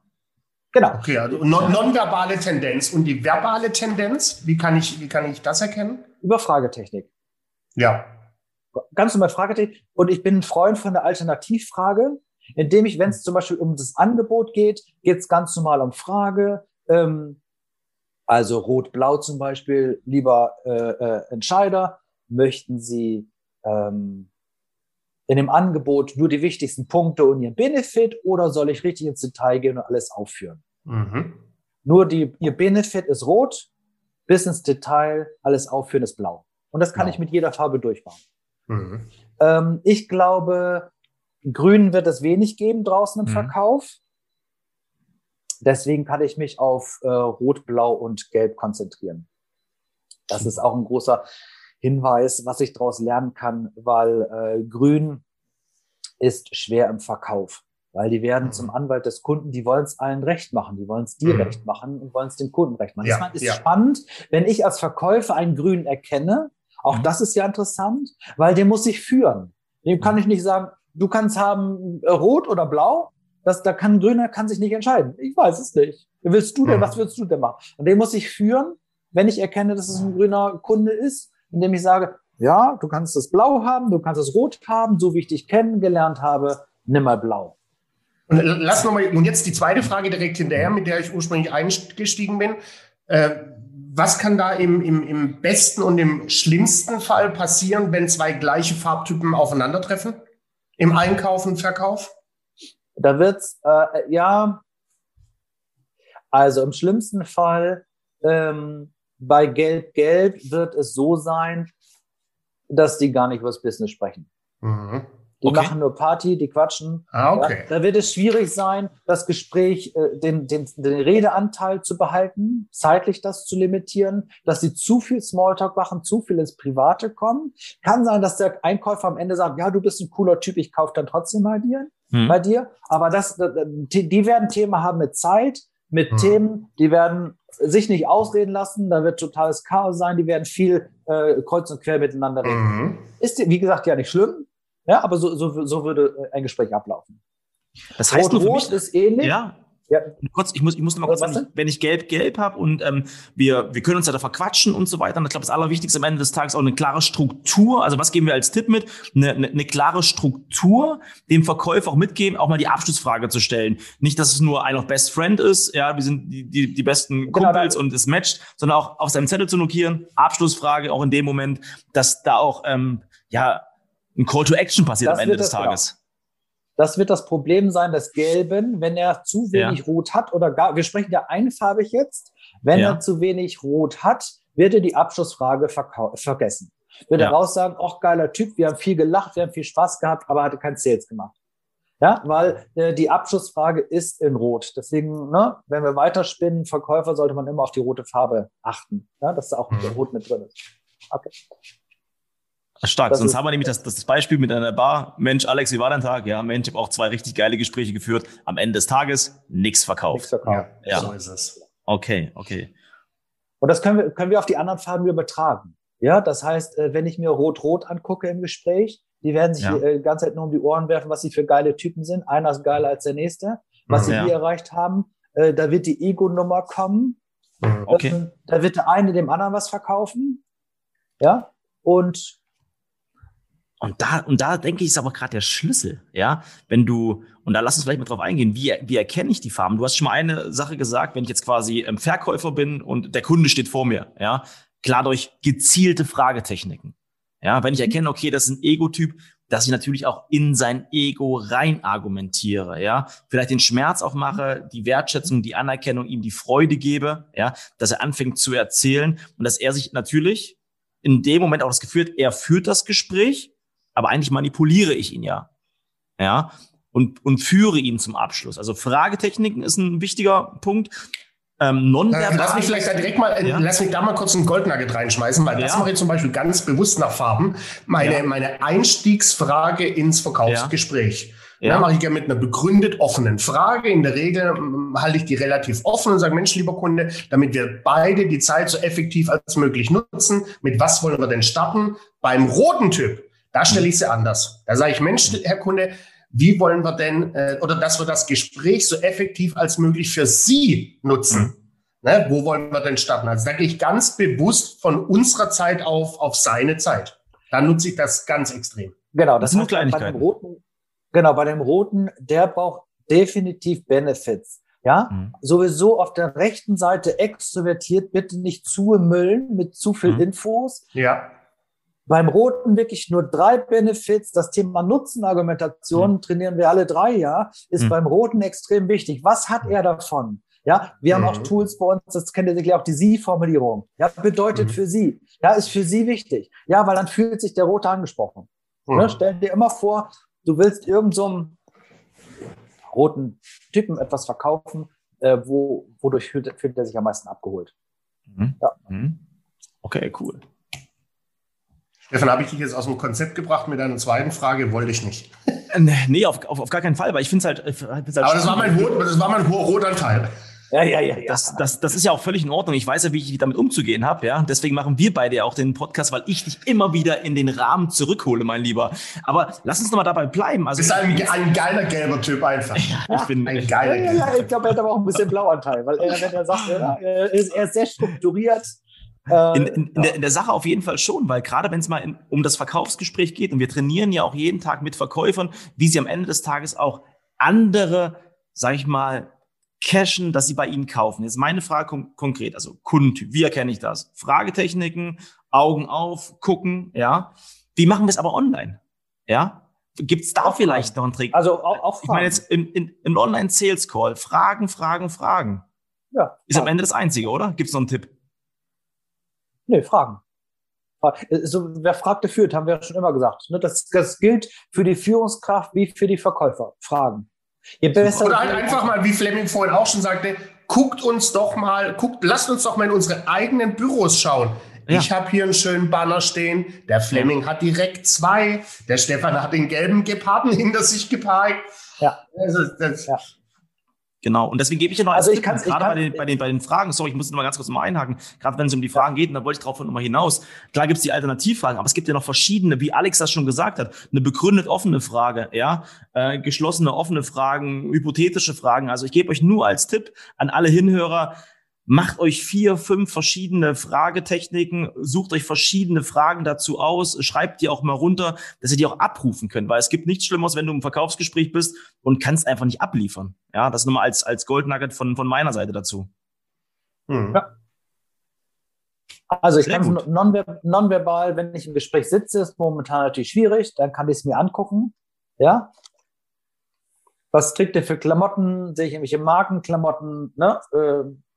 Genau. Okay, also non nonverbale Tendenz. Und die verbale Tendenz, wie kann ich, wie kann ich das erkennen? Über Fragetechnik. Ja. Ganz normal Fragetechnik. Und ich bin ein Freund von der Alternativfrage, indem ich, wenn es zum Beispiel um das Angebot geht, geht es ganz normal um Frage. Ähm, also Rot-Blau zum Beispiel, lieber äh, äh, Entscheider, möchten Sie ähm, in dem Angebot nur die wichtigsten Punkte und ihren Benefit oder soll ich richtig ins Detail gehen und alles aufführen? Mhm. Nur die, ihr Benefit ist rot, bis ins Detail, alles aufführen ist blau. Und das kann blau. ich mit jeder Farbe durchbauen. Mhm. Ähm, ich glaube, grün wird es wenig geben draußen im mhm. Verkauf. Deswegen kann ich mich auf äh, Rot, Blau und Gelb konzentrieren. Das ist auch ein großer Hinweis, was ich daraus lernen kann, weil äh, Grün ist schwer im Verkauf, weil die werden mhm. zum Anwalt des Kunden, die wollen es allen recht machen, die wollen es dir mhm. recht machen und wollen es dem Kunden recht machen. Ja, das ist ja. spannend, wenn ich als Verkäufer einen Grün erkenne, auch mhm. das ist ja interessant, weil der muss sich führen. Dem kann mhm. ich nicht sagen, du kannst haben äh, rot oder blau, das, da kann ein Grüner kann sich nicht entscheiden. Ich weiß es nicht. Willst du denn, mhm. was willst du denn machen? Und den muss ich führen, wenn ich erkenne, dass es ein grüner Kunde ist, indem ich sage, ja, du kannst es blau haben, du kannst es rot haben, so wie ich dich kennengelernt habe, nimm mal blau. Und lass noch mal, und jetzt die zweite Frage direkt hinterher, mit der ich ursprünglich eingestiegen bin. Äh, was kann da im, im, im besten und im schlimmsten Fall passieren, wenn zwei gleiche Farbtypen aufeinandertreffen? Im Einkauf und Verkauf? Da wird's, äh, ja, also im schlimmsten Fall ähm, bei Gelb-Gelb wird es so sein, dass die gar nicht über das Business sprechen. Mhm. Die okay. machen nur Party, die quatschen. Ah, okay. Ja, da wird es schwierig sein, das Gespräch, äh, den, den, den Redeanteil zu behalten, zeitlich das zu limitieren, dass sie zu viel Smalltalk machen, zu viel ins Private kommen. Kann sein, dass der Einkäufer am Ende sagt, ja, du bist ein cooler Typ, ich kaufe dann trotzdem bei dir, mhm. bei dir. Aber das, die werden Thema haben mit Zeit, mit mhm. Themen, die werden sich nicht ausreden lassen, da wird totales Chaos sein, die werden viel äh, kreuz und quer miteinander reden. Mhm. Ist, wie gesagt, ja nicht schlimm, ja, aber so, so, so würde ein Gespräch ablaufen. Das heißt, Rot, Rot ist ähnlich. Ja, ja. Kurz, ich muss, ich muss noch mal kurz sagen, wenn ich gelb-gelb habe und ähm, wir, wir können uns ja da verquatschen und so weiter. Und ich glaube, das Allerwichtigste am Ende des Tages auch eine klare Struktur. Also was geben wir als Tipp mit? Eine, eine, eine klare Struktur, dem Verkäufer auch mitgeben, auch mal die Abschlussfrage zu stellen. Nicht, dass es nur ein noch Best Friend ist, ja, wir sind die, die, die besten genau, Kumpels und es matcht, sondern auch auf seinem Zettel zu notieren, Abschlussfrage auch in dem Moment, dass da auch ähm, ja ein Call to Action passiert das am Ende des Tages. Genau. Das wird das Problem sein des Gelben, wenn er zu wenig ja. Rot hat oder gar, wir sprechen ja einfarbig jetzt, wenn ja. er zu wenig Rot hat, wird er die Abschlussfrage vergessen. Wird ja. er raus sagen, ach geiler Typ, wir haben viel gelacht, wir haben viel Spaß gehabt, aber hatte kein Sales gemacht. Ja, weil äh, die Abschlussfrage ist in Rot. Deswegen, ne, wenn wir weiterspinnen, Verkäufer sollte man immer auf die rote Farbe achten, ja, dass da auch mhm. Rot mit drin ist. Okay. Stark, das sonst haben wir nämlich das, das Beispiel mit einer Bar. Mensch, Alex, wie war dein Tag? Ja, Mensch, ich habe auch zwei richtig geile Gespräche geführt. Am Ende des Tages nichts verkauft. Nichts verkauft. Ja, ja, so ist es. Okay, okay. Und das können wir, können wir auf die anderen Farben übertragen. Ja, das heißt, äh, wenn ich mir Rot-Rot angucke im Gespräch, die werden sich ja. die äh, ganze Zeit nur um die Ohren werfen, was sie für geile Typen sind. Einer ist geiler als der nächste. Was sie ja. hier erreicht haben, äh, da wird die Ego-Nummer kommen. Okay. Ähm, da wird der eine dem anderen was verkaufen. Ja, und und da, und da denke ich, ist aber gerade der Schlüssel, ja. Wenn du, und da lass uns vielleicht mal drauf eingehen, wie, wie erkenne ich die Farben? Du hast schon mal eine Sache gesagt, wenn ich jetzt quasi ähm, Verkäufer bin und der Kunde steht vor mir, ja. Klar durch gezielte Fragetechniken. Ja, wenn ich mhm. erkenne, okay, das ist ein Ego-Typ, dass ich natürlich auch in sein Ego rein argumentiere, ja. Vielleicht den Schmerz auch mache, die Wertschätzung, die Anerkennung, ihm die Freude gebe, ja, dass er anfängt zu erzählen und dass er sich natürlich in dem Moment auch das Gefühl hat, er führt das Gespräch, aber eigentlich manipuliere ich ihn ja. Ja. Und, und führe ihn zum Abschluss. Also Fragetechniken ist ein wichtiger Punkt. Ähm, nonverbal. Lass mich vielleicht da direkt mal, ja. lass mich da mal kurz einen Goldnugget reinschmeißen, weil ja. das mache ich zum Beispiel ganz bewusst nach Farben. Meine, ja. meine Einstiegsfrage ins Verkaufsgespräch. Ja. mache ich gerne mit einer begründet offenen Frage. In der Regel ähm, halte ich die relativ offen und sage, Mensch, lieber Kunde, damit wir beide die Zeit so effektiv als möglich nutzen, mit was wollen wir denn starten? Beim roten Typ da stelle ich sie anders. Da sage ich, Mensch, Herr Kunde, wie wollen wir denn, äh, oder dass wir das Gespräch so effektiv als möglich für Sie nutzen? Mhm. Ne, wo wollen wir denn starten? Also da gehe ich ganz bewusst von unserer Zeit auf, auf seine Zeit. Da nutze ich das ganz extrem. Genau, das, das sind Kleinigkeiten. Bei dem roten, genau, bei dem roten, der braucht definitiv Benefits. Ja, mhm. sowieso auf der rechten Seite extrovertiert, bitte nicht zu müllen mit zu viel mhm. Infos. Ja. Beim Roten wirklich nur drei Benefits. Das Thema Nutzenargumentation mhm. trainieren wir alle drei, ja, ist mhm. beim Roten extrem wichtig. Was hat er davon? Ja, wir mhm. haben auch mhm. Tools bei uns, das kennt ihr sicherlich auch die Sie-Formulierung. Ja, bedeutet mhm. für Sie. Ja, ist für Sie wichtig. Ja, weil dann fühlt sich der Rote angesprochen. Mhm. Ne, stell dir immer vor, du willst irgendeinem so roten Typen etwas verkaufen, äh, wo, wodurch fühlt, fühlt er sich am meisten abgeholt. Mhm. Ja. Mhm. Okay, cool. Stefan, habe ich dich jetzt aus dem Konzept gebracht mit deiner zweiten Frage? Wollte ich nicht. nee, auf, auf, auf gar keinen Fall, weil ich finde es halt, halt, Aber das war, mein das war mein hoher Rotanteil. Ja, ja, ja, ja. Das, das, das ist ja auch völlig in Ordnung. Ich weiß ja, wie ich damit umzugehen habe. Ja? Deswegen machen wir beide ja auch den Podcast, weil ich dich immer wieder in den Rahmen zurückhole, mein Lieber. Aber lass uns nochmal dabei bleiben. Also, du bist ein, ein geiler gelber Typ einfach. Ja, ich bin ein geiler ja, ja, Ich glaube, er hat aber auch ein bisschen Blauanteil, weil er, wenn er sagt, er ist, er ist sehr strukturiert. Äh, in, in, in, der, in, der, Sache auf jeden Fall schon, weil gerade wenn es mal um das Verkaufsgespräch geht und wir trainieren ja auch jeden Tag mit Verkäufern, wie sie am Ende des Tages auch andere, sag ich mal, cashen, dass sie bei Ihnen kaufen. Jetzt meine Frage kon konkret, also Kundentyp, wie erkenne ich das? Fragetechniken, Augen auf, gucken, ja. Wie machen wir es aber online? Ja. Gibt es da auch vielleicht noch einen Trick? Also auch, auch Ich meine jetzt im, in, im Online-Sales-Call, Fragen, Fragen, Fragen. Ja. Ist am Ende das Einzige, oder? Gibt es noch einen Tipp? Nee, Fragen. So, wer fragt, der führt, haben wir ja schon immer gesagt. Ne? Das, das gilt für die Führungskraft wie für die Verkäufer. Fragen. Oder halt einfach mal, wie Fleming vorhin auch schon sagte, guckt uns doch mal, guckt, lasst uns doch mal in unsere eigenen Büros schauen. Ja. Ich habe hier einen schönen Banner stehen. Der Fleming hat direkt zwei. Der Stefan hat den gelben Geparden [LAUGHS] hinter sich geparkt. Ja. Also, das, ja. Genau. Und deswegen gebe ich ja noch also ich kann, gerade bei, den, bei, den, bei den Fragen, sorry, ich muss mal ganz kurz mal einhaken, gerade wenn es um die Fragen geht, und da wollte ich drauf nochmal hinaus. Klar gibt es die Alternativfragen, aber es gibt ja noch verschiedene, wie Alex das schon gesagt hat, eine begründet offene Frage, ja, äh, geschlossene offene Fragen, hypothetische Fragen. Also ich gebe euch nur als Tipp an alle Hinhörer, Macht euch vier, fünf verschiedene Fragetechniken, sucht euch verschiedene Fragen dazu aus, schreibt die auch mal runter, dass ihr die auch abrufen könnt, weil es gibt nichts Schlimmeres, wenn du im Verkaufsgespräch bist und kannst einfach nicht abliefern. Ja, das nur mal als, als Goldnugget von, von meiner Seite dazu. Hm. Ja. Also ich kann nonver nonverbal, wenn ich im Gespräch sitze, ist momentan natürlich schwierig, dann kann ich es mir angucken. Ja. Was trägt ihr für Klamotten? Sehe ich irgendwelche Markenklamotten? Ne? Äh,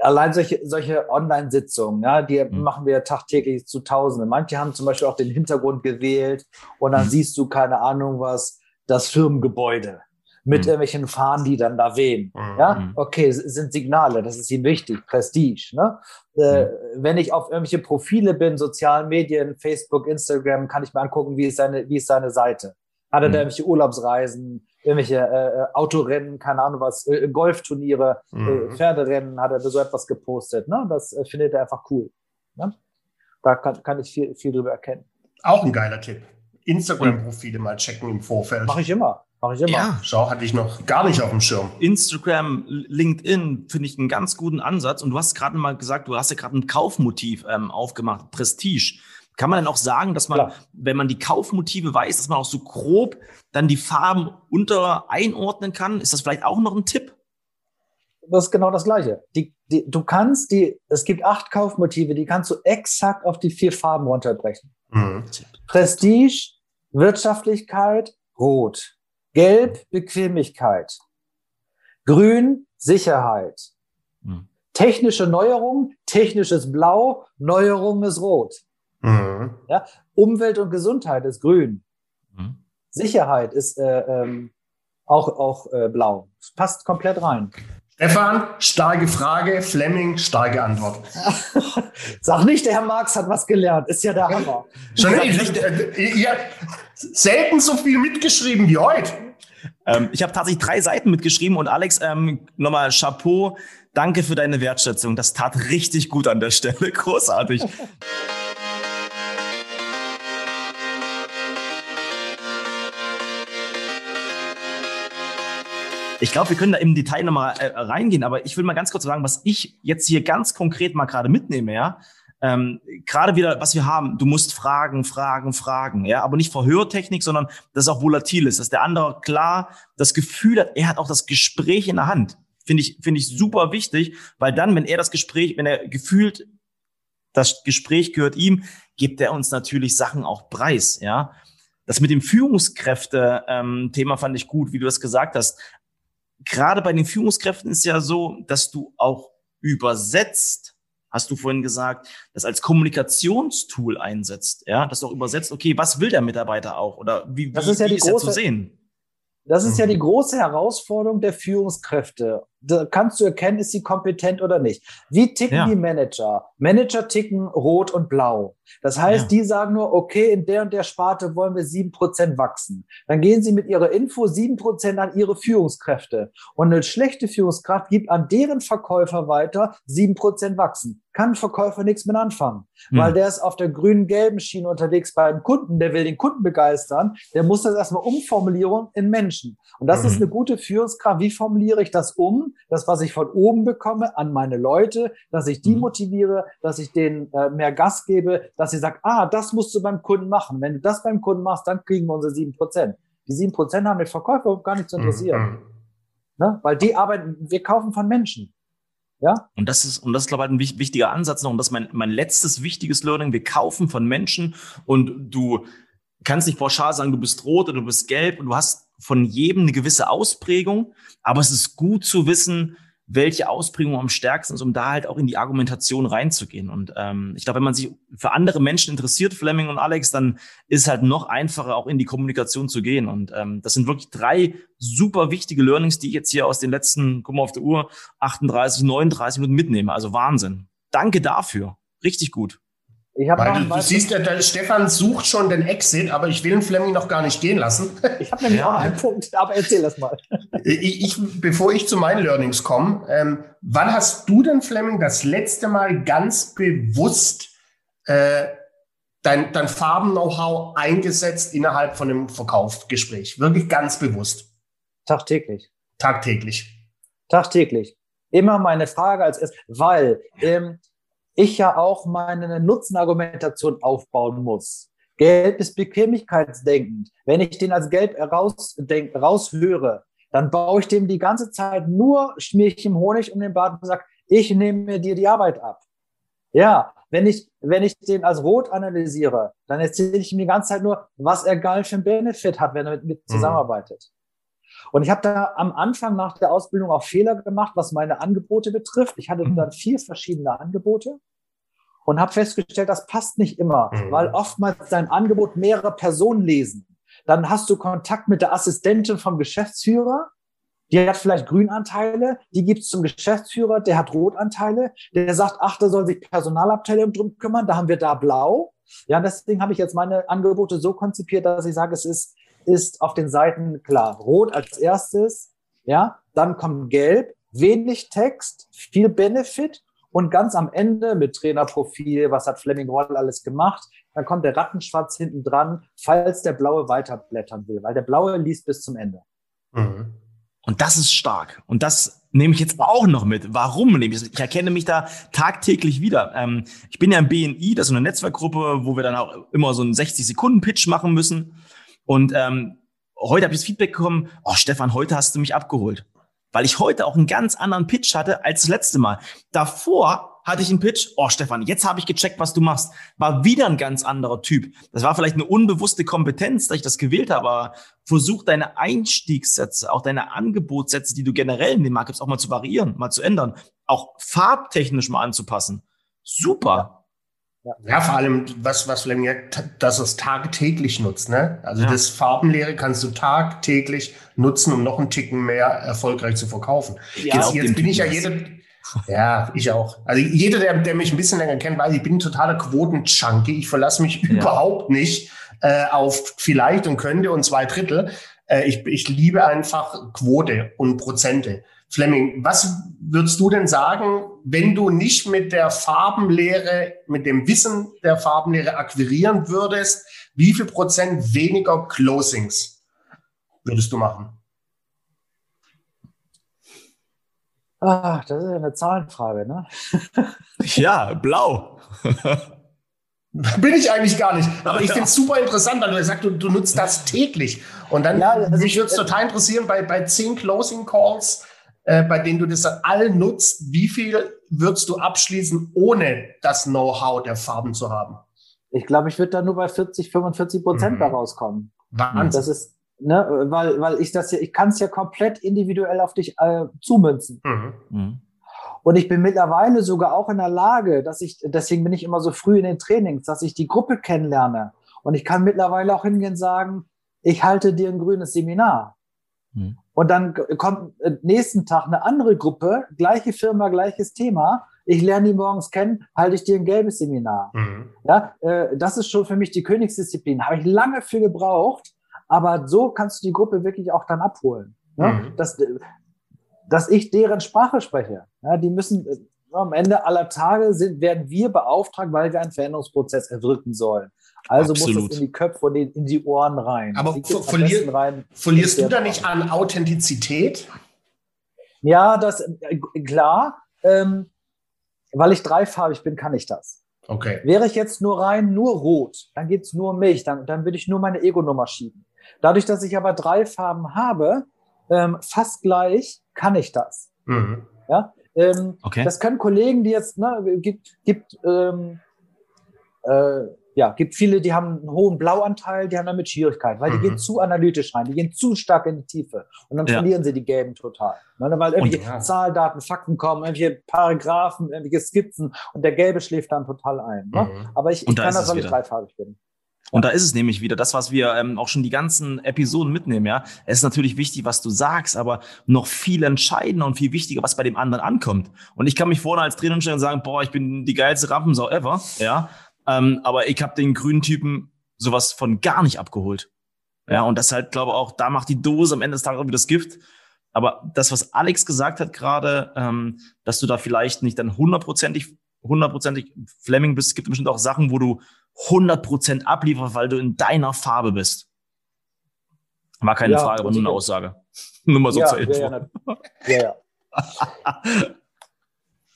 allein solche, solche Online-Sitzungen, ja, die mhm. machen wir tagtäglich zu Tausenden. Manche haben zum Beispiel auch den Hintergrund gewählt und dann mhm. siehst du, keine Ahnung was, das Firmengebäude mit mhm. irgendwelchen Fahnen, die dann da wehen. Mhm. Ja, mhm. okay, sind Signale, das ist ihm wichtig, Prestige. Ne? Äh, mhm. wenn ich auf irgendwelche Profile bin, sozialen Medien, Facebook, Instagram, kann ich mir angucken, wie ist seine, wie ist seine Seite. Hat er da irgendwelche Urlaubsreisen? Irgendwelche äh, äh, Autorennen, keine Ahnung was, äh, Golfturniere, äh, mhm. äh, Pferderennen, hat er so etwas gepostet. Ne? Das äh, findet er einfach cool. Ne? Da kann, kann ich viel, viel drüber erkennen. Auch ein geiler Tipp. Instagram-Profile mal checken im Vorfeld. Mache ich immer. Mache ich immer. Ja. Schau, hatte ich noch gar nicht auf dem Schirm. Instagram, LinkedIn finde ich einen ganz guten Ansatz. Und du hast gerade mal gesagt, du hast ja gerade ein Kaufmotiv ähm, aufgemacht, Prestige. Kann man dann auch sagen, dass man, Klar. wenn man die Kaufmotive weiß, dass man auch so grob dann die Farben unter einordnen kann? Ist das vielleicht auch noch ein Tipp? Das ist genau das Gleiche. Die, die, du kannst die, es gibt acht Kaufmotive, die kannst du exakt auf die vier Farben runterbrechen. Mhm. Prestige, Wirtschaftlichkeit, Rot. Gelb, Bequemlichkeit. Grün, Sicherheit. Mhm. Technische Neuerung, technisches Blau, Neuerung ist Rot. Mhm. Ja? Umwelt und Gesundheit ist grün. Mhm. Sicherheit ist äh, ähm, auch, auch äh, blau. Das passt komplett rein. Stefan, starke Frage. Fleming, starke Antwort. [LAUGHS] Sag nicht, der Herr Marx hat was gelernt. Ist ja der Hammer. Schon ich, äh, ihr selten so viel mitgeschrieben wie heute. Ähm, ich habe tatsächlich drei Seiten mitgeschrieben und Alex, ähm, nochmal Chapeau. Danke für deine Wertschätzung. Das tat richtig gut an der Stelle. Großartig. Ich glaube, wir können da im Detail nochmal äh, reingehen, aber ich will mal ganz kurz sagen, was ich jetzt hier ganz konkret mal gerade mitnehme, ja. Ähm, gerade wieder, was wir haben, du musst fragen, fragen, fragen, ja, aber nicht Verhörtechnik, sondern dass es auch volatil ist, dass der andere klar das Gefühl hat, er hat auch das Gespräch in der Hand. Finde ich, finde ich super wichtig, weil dann, wenn er das Gespräch, wenn er gefühlt, das Gespräch gehört ihm, gibt er uns natürlich Sachen auch preis, ja. Das mit dem Führungskräfte-Thema ähm, fand ich gut, wie du das gesagt hast gerade bei den Führungskräften ist ja so, dass du auch übersetzt, hast du vorhin gesagt, das als Kommunikationstool einsetzt, ja, dass du auch übersetzt, okay, was will der Mitarbeiter auch oder wie, das ist, ja wie ist große, er zu sehen? Das ist mhm. ja die große Herausforderung der Führungskräfte da kannst du erkennen, ist sie kompetent oder nicht. Wie ticken ja. die Manager? Manager ticken rot und blau. Das heißt, ja. die sagen nur, okay, in der und der Sparte wollen wir sieben Prozent wachsen. Dann gehen sie mit ihrer Info sieben Prozent an ihre Führungskräfte. Und eine schlechte Führungskraft gibt an deren Verkäufer weiter sieben Prozent wachsen kann ein Verkäufer nichts mit anfangen, hm. weil der ist auf der grünen-gelben Schiene unterwegs beim Kunden, der will den Kunden begeistern, der muss das erstmal umformulieren in Menschen. Und das mhm. ist eine gute Führungskraft. Wie formuliere ich das um? Das, was ich von oben bekomme, an meine Leute, dass ich die mhm. motiviere, dass ich denen äh, mehr Gas gebe, dass sie sagen, ah, das musst du beim Kunden machen. Wenn du das beim Kunden machst, dann kriegen wir unsere sieben Prozent. Die sieben Prozent haben den Verkäufer gar nicht zu interessieren. Mhm. Ne? Weil die arbeiten, wir kaufen von Menschen. Ja? Und das ist, und das ist, glaube ich, ein wichtiger Ansatz noch. Und das ist mein, mein letztes wichtiges Learning. Wir kaufen von Menschen und du kannst nicht pauschal sagen, du bist rot oder du bist gelb und du hast von jedem eine gewisse Ausprägung. Aber es ist gut zu wissen, welche Ausprägung am stärksten ist, um da halt auch in die Argumentation reinzugehen. Und ähm, ich glaube, wenn man sich für andere Menschen interessiert, Fleming und Alex, dann ist halt noch einfacher, auch in die Kommunikation zu gehen. Und ähm, das sind wirklich drei super wichtige Learnings, die ich jetzt hier aus den letzten, guck mal auf der Uhr, 38, 39 Minuten mitnehme. Also Wahnsinn. Danke dafür. Richtig gut. Ich Weil du, du siehst ja, der Stefan sucht schon den Exit, aber ich will den Fleming noch gar nicht gehen lassen. [LAUGHS] Ich habe nämlich ja. auch einen Punkt, aber erzähl das mal. Ich, ich, bevor ich zu meinen Learnings komme, ähm, wann hast du denn, Fleming, das letzte Mal ganz bewusst äh, dein, dein Farben-Know-how eingesetzt innerhalb von einem Verkaufsgespräch? Wirklich ganz bewusst? Tagtäglich. Tagtäglich. Tagtäglich. Immer meine Frage als erstes, weil ähm, ich ja auch meine Nutzenargumentation aufbauen muss. Gelb ist bequemlichkeitsdenkend. Wenn ich den als gelb rausdenk, raushöre, dann baue ich dem die ganze Zeit nur Schmierchen Honig um den Bart und sage, ich nehme dir die Arbeit ab. Ja, wenn ich, wenn ich den als rot analysiere, dann erzähle ich ihm die ganze Zeit nur, was er geil für einen Benefit hat, wenn er mit, mit mhm. zusammenarbeitet. Und ich habe da am Anfang nach der Ausbildung auch Fehler gemacht, was meine Angebote betrifft. Ich hatte dann vier verschiedene Angebote und habe festgestellt, das passt nicht immer, mhm. weil oftmals dein Angebot mehrere Personen lesen. Dann hast du Kontakt mit der Assistentin vom Geschäftsführer, die hat vielleicht Grünanteile, die gibt's zum Geschäftsführer, der hat Rotanteile, der sagt, ach, da soll sich Personalabteilung drum kümmern, da haben wir da blau. Ja, deswegen habe ich jetzt meine Angebote so konzipiert, dass ich sage, es ist ist auf den Seiten klar. Rot als erstes, ja, dann kommt Gelb, wenig Text, viel Benefit und ganz am Ende mit Trainerprofil, was hat Fleming Roll alles gemacht, dann kommt der Rattenschwarz hinten dran, falls der Blaue weiterblättern will, weil der Blaue liest bis zum Ende. Mhm. Und das ist stark. Und das nehme ich jetzt auch noch mit. Warum nehme ich das? Ich erkenne mich da tagtäglich wieder. Ähm, ich bin ja im BNI, das ist eine Netzwerkgruppe, wo wir dann auch immer so einen 60-Sekunden-Pitch machen müssen. Und ähm, heute habe ich das Feedback bekommen, oh Stefan, heute hast du mich abgeholt. Weil ich heute auch einen ganz anderen Pitch hatte als das letzte Mal. Davor hatte ich einen Pitch, oh Stefan, jetzt habe ich gecheckt, was du machst. War wieder ein ganz anderer Typ. Das war vielleicht eine unbewusste Kompetenz, dass ich das gewählt habe, aber versuch deine Einstiegssätze, auch deine Angebotssätze, die du generell in dem Markt auch mal zu variieren, mal zu ändern, auch farbtechnisch mal anzupassen. Super. Ja. vor allem, was, was Fleming dass es tagtäglich nutzt. Ne? Also ja. das Farbenlehre kannst du tagtäglich nutzen, um noch einen Ticken mehr erfolgreich zu verkaufen. Ja, jetzt jetzt bin ich ja jeder, [LAUGHS] ja, ich auch. Also jeder, der, der mich ein bisschen länger kennt, weiß, ich bin ein totaler Quoten-Junkie. Ich verlasse mich ja. überhaupt nicht äh, auf vielleicht und könnte und zwei Drittel. Äh, ich, ich liebe einfach Quote und Prozente. Fleming, was würdest du denn sagen, wenn du nicht mit der Farbenlehre, mit dem Wissen der Farbenlehre akquirieren würdest, wie viel Prozent weniger Closings würdest du machen? Ah, das ist eine Zahlenfrage, ne? ja, blau. [LAUGHS] [LAUGHS] Bin ich eigentlich gar nicht. Aber ich [LAUGHS] finde es super interessant, weil du sagst, du, du nutzt das täglich. Und dann, ja, also mich würde es total interessieren, bei, bei zehn Closing Calls, äh, bei denen du das dann all nutzt, wie viel würdest du abschließen, ohne das Know-how der Farben zu haben? Ich glaube, ich würde da nur bei 40, 45 Prozent mhm. da rauskommen. Wahnsinn. Das ist, ne, weil, weil ich das ja, ich kann es ja komplett individuell auf dich äh, zumünzen. Mhm. Mhm. Und ich bin mittlerweile sogar auch in der Lage, dass ich, deswegen bin ich immer so früh in den Trainings, dass ich die Gruppe kennenlerne. Und ich kann mittlerweile auch hingehen und sagen, ich halte dir ein grünes Seminar. Mhm. Und dann kommt nächsten Tag eine andere Gruppe, gleiche Firma, gleiches Thema. Ich lerne die morgens kennen, halte ich dir ein gelbes Seminar. Mhm. Ja, äh, das ist schon für mich die Königsdisziplin. Habe ich lange für gebraucht, aber so kannst du die Gruppe wirklich auch dann abholen. Ja? Mhm. Dass, dass ich deren Sprache spreche. Ja, die müssen äh, am Ende aller Tage sind, werden wir beauftragt, weil wir einen Veränderungsprozess erwirken sollen. Also Absolut. muss es in die Köpfe und in die Ohren rein. Aber verlier, rein, verlierst du da nicht an Authentizität? Ja, das äh, klar. Ähm, weil ich dreifarbig bin, kann ich das. Okay. Wäre ich jetzt nur rein, nur rot, dann geht es nur um mich, dann, dann würde ich nur meine Ego-Nummer schieben. Dadurch, dass ich aber drei Farben habe, ähm, fast gleich, kann ich das. Mhm. Ja? Ähm, okay. Das können Kollegen, die jetzt, ne, gibt, gibt ähm, äh, ja, gibt viele, die haben einen hohen Blauanteil, die haben damit Schwierigkeiten, weil mhm. die gehen mhm. zu analytisch rein, die gehen zu stark in die Tiefe und dann ja. verlieren sie die Gelben total. Ne, weil irgendwelche und, ja. Zahldaten, Fakten kommen, irgendwelche Paragraphen, irgendwelche Skizzen und der Gelbe schläft dann total ein. Ne? Mhm. Aber ich, ich da kann das, weil ich dreifarbig bin. Und da ist es nämlich wieder das, was wir ähm, auch schon die ganzen Episoden mitnehmen, ja. Es ist natürlich wichtig, was du sagst, aber noch viel entscheidender und viel wichtiger, was bei dem anderen ankommt. Und ich kann mich vorne als Trainer stellen und sagen, boah, ich bin die geilste Rampensau ever, ja. Ähm, aber ich habe den grünen Typen sowas von gar nicht abgeholt. Ja, und das halt, glaube ich, auch, da macht die Dose am Ende des Tages wieder das Gift. Aber das, was Alex gesagt hat gerade, ähm, dass du da vielleicht nicht dann hundertprozentig, hundertprozentig Fleming bist, gibt bestimmt auch Sachen, wo du hundertprozent ablieferst, weil du in deiner Farbe bist. War keine ja, Frage, aber nur eine Aussage. [LAUGHS] nur mal so ja, zur Info. Ja, ja, ja.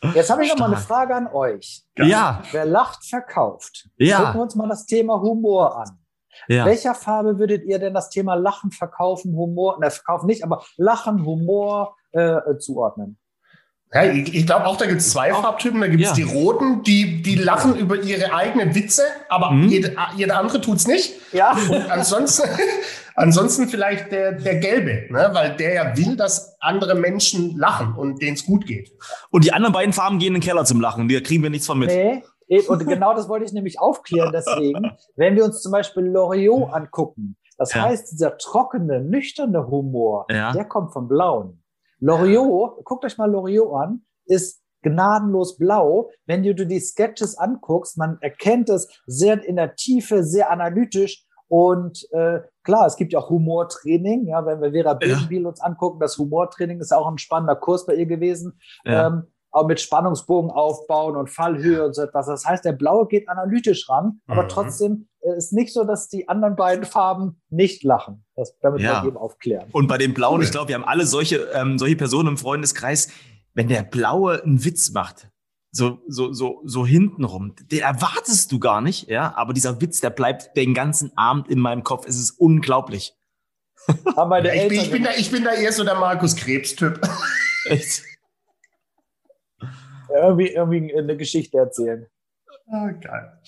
[LAUGHS] Jetzt habe ich noch mal eine Frage an euch. Ja. Wer lacht, verkauft. Ja. Gucken wir uns mal das Thema Humor an. Ja. Welcher Farbe würdet ihr denn das Thema Lachen, Verkaufen, Humor, ne, Verkaufen nicht, aber Lachen, Humor äh, zuordnen? Ja, ich, ich glaube auch, da gibt es zwei Farbtypen. Da gibt es ja. die Roten, die, die lachen über ihre eigenen Witze, aber mhm. jede, jeder andere tut es nicht. Ja. Und ansonsten, [LAUGHS] ansonsten vielleicht der, der Gelbe, ne? weil der ja will, dass andere Menschen lachen und denen es gut geht. Und die anderen beiden Farben gehen in den Keller zum Lachen. Da kriegen wir nichts von mit. Nee. Und genau das wollte ich nämlich aufklären. Deswegen, wenn wir uns zum Beispiel Loriot angucken, das ja. heißt, dieser trockene, nüchterne Humor, ja. der kommt vom Blauen. Loriot, guckt euch mal Loriot an, ist gnadenlos blau. Wenn du dir die Sketches anguckst, man erkennt es sehr in der Tiefe, sehr analytisch. Und äh, klar, es gibt ja auch Humortraining. Ja, wenn wir Vera Birkenbiel ja. uns angucken, das Humortraining ist auch ein spannender Kurs bei ihr gewesen. Ja. Ähm, auch mit Spannungsbogen aufbauen und Fallhöhe und so etwas. Das heißt, der Blaue geht analytisch ran, aber mhm. trotzdem ist nicht so, dass die anderen beiden Farben nicht lachen. Das, damit ja. wir eben aufklären. Und bei den Blauen, ich glaube, wir haben alle solche, ähm, solche Personen im Freundeskreis, wenn der Blaue einen Witz macht, so, so, so, so hintenrum, den erwartest du gar nicht, ja, aber dieser Witz, der bleibt den ganzen Abend in meinem Kopf. Es ist unglaublich. [LAUGHS] Ja, ich, bin, ich, bin da, ich bin da eher so der Markus Krebs-Typ. [LAUGHS] Echt? irgendwie, irgendwie eine Geschichte erzählen. Ah, geil.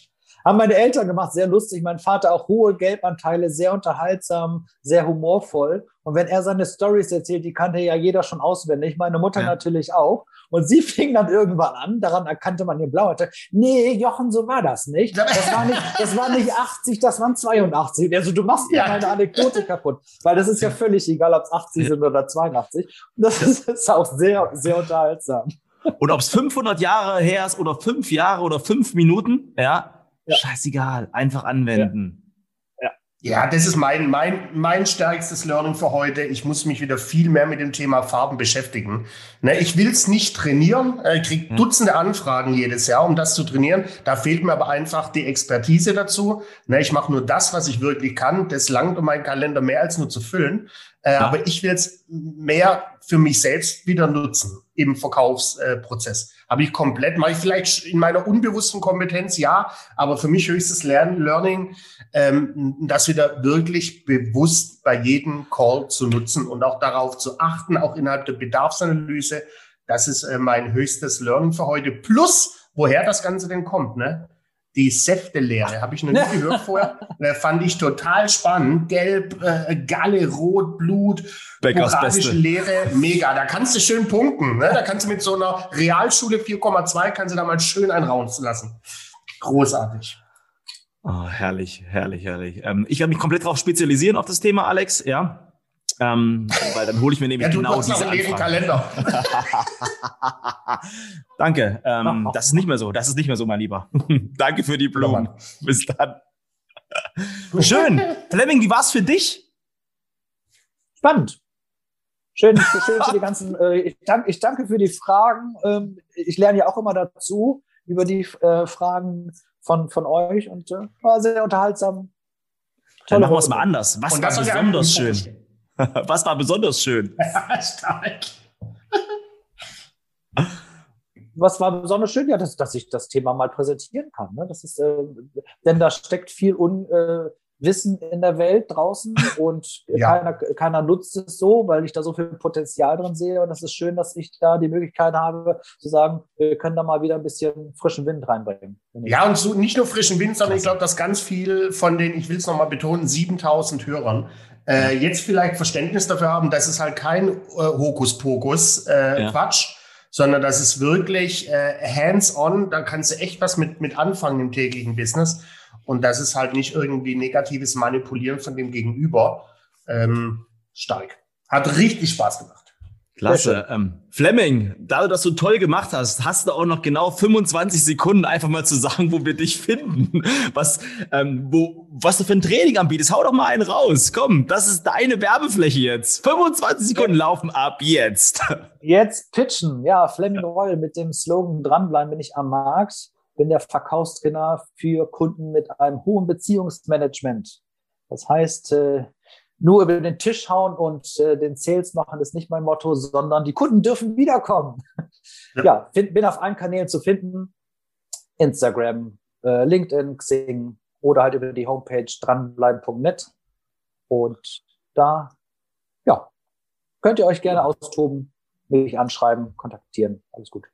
Haben meine Eltern gemacht, sehr lustig. Mein Vater auch hohe Gelbanteile, sehr unterhaltsam, sehr humorvoll. Und wenn er seine Stories erzählt, die kannte ja jeder schon auswendig, meine Mutter ja. natürlich auch. Und sie [LAUGHS] fing dann irgendwann an, daran erkannte man ihr Blauerte. Nee, Jochen, so war das nicht. [LAUGHS] Das war nicht, das war nicht 80, das waren 82. Also du machst mir ja. meine Anekdote [LAUGHS] kaputt. Weil das ist ja völlig egal, ob es 80 sind oder 82. Das ist, ist auch sehr, sehr unterhaltsam. Und ob es 500 Jahre her ist oder fünf Jahre oder fünf Minuten, ja, ja. scheißegal, einfach anwenden. Ja. ja. das ist mein, mein, mein stärkstes Learning für heute. Ich muss mich wieder viel mehr mit dem Thema Farben beschäftigen. Ne, ich will es nicht trainieren, ich kriege hm. Dutzende Anfragen jedes Jahr, um das zu trainieren. Da fehlt mir aber einfach die Expertise dazu. Ne, ich mache nur das, was ich wirklich kann. Das langt, um meinen Kalender mehr als nur zu füllen. Äh, ja. Aber ich will es mehr für mich selbst wieder nutzen im Verkaufsprozess. Äh, Habe ich komplett, mache ich vielleicht in meiner unbewussten Kompetenz, ja, aber für mich höchstes Lern Learning, ähm, das wieder wirklich bewusst bei jedem Call zu nutzen und auch darauf zu achten, auch innerhalb der Bedarfsanalyse. Das ist äh, mein höchstes Learning für heute. Plus, woher das Ganze denn kommt, ne? Die Säftelehre. Habe ich noch nie [LAUGHS] gehört vorher. Äh, fand ich total spannend. Gelb, äh, Galle, Rot, Blut, boranische Lehre. Mega. Da kannst du schön punkten. Ne? Da kannst du mit so einer Realschule 4,2 kannst du da mal schön einen lassen. Großartig. Oh, herrlich, herrlich, herrlich. Ähm, ich werde mich komplett darauf spezialisieren auf das Thema, Alex. Ja. Ähm, weil dann hole ich mir nämlich ja, genau diese Anfrage. Kalender. [LAUGHS] Danke. Ähm, das ist nicht mehr so. Das ist nicht mehr so, mein Lieber. [LAUGHS] Danke für die Blumen. Bis dann. Schön. Fleming, wie war's für dich? Spannend. Schön, schön für die ganzen. Äh, ich, danke, ich danke für die Fragen. Ähm, ich lerne ja auch immer dazu über die äh, Fragen von, von euch und äh, war sehr unterhaltsam. Dann machen wir es mal anders. Was war besonders schön? [LAUGHS] Was war besonders schön? [LAUGHS] Stark. [LAUGHS] Was war besonders schön? Ja, dass, dass ich das Thema mal präsentieren kann. Ne? Das ist, äh, denn da steckt viel un, äh, Wissen in der Welt draußen und ja. keiner, keiner nutzt es so, weil ich da so viel Potenzial drin sehe. Und es ist schön, dass ich da die Möglichkeit habe, zu sagen, wir können da mal wieder ein bisschen frischen Wind reinbringen. Ja, und so nicht nur frischen Wind, sondern ich glaube, dass ganz viel von den, ich will es nochmal betonen, 7000 Hörern äh, jetzt vielleicht Verständnis dafür haben, dass es halt kein äh, Hokuspokus äh, ja. Quatsch, sondern dass es wirklich äh, hands-on, da kannst du echt was mit, mit anfangen im täglichen Business. Und das ist halt nicht irgendwie negatives Manipulieren von dem Gegenüber. Ähm, stark. Hat richtig Spaß gemacht. Klasse. Ähm, Fleming, da du das so toll gemacht hast, hast du auch noch genau 25 Sekunden einfach mal zu sagen, wo wir dich finden. Was, ähm, wo, was du für ein Training anbietest. Hau doch mal einen raus. Komm, das ist deine Werbefläche jetzt. 25 Sekunden laufen ab jetzt. [LAUGHS] Jetzt pitchen. Ja, Fleming Royal mit dem Slogan dranbleiben bin ich am Markt. Bin der Verkaufstrainer für Kunden mit einem hohen Beziehungsmanagement. Das heißt, äh, nur über den Tisch hauen und äh, den Sales machen ist nicht mein Motto, sondern die Kunden dürfen wiederkommen. Ja, ja find, bin auf allen Kanälen zu finden. Instagram, äh, LinkedIn, Xing oder halt über die Homepage dranbleiben.net. Und da, ja, könnt ihr euch gerne austoben, mich anschreiben, kontaktieren. Alles gut.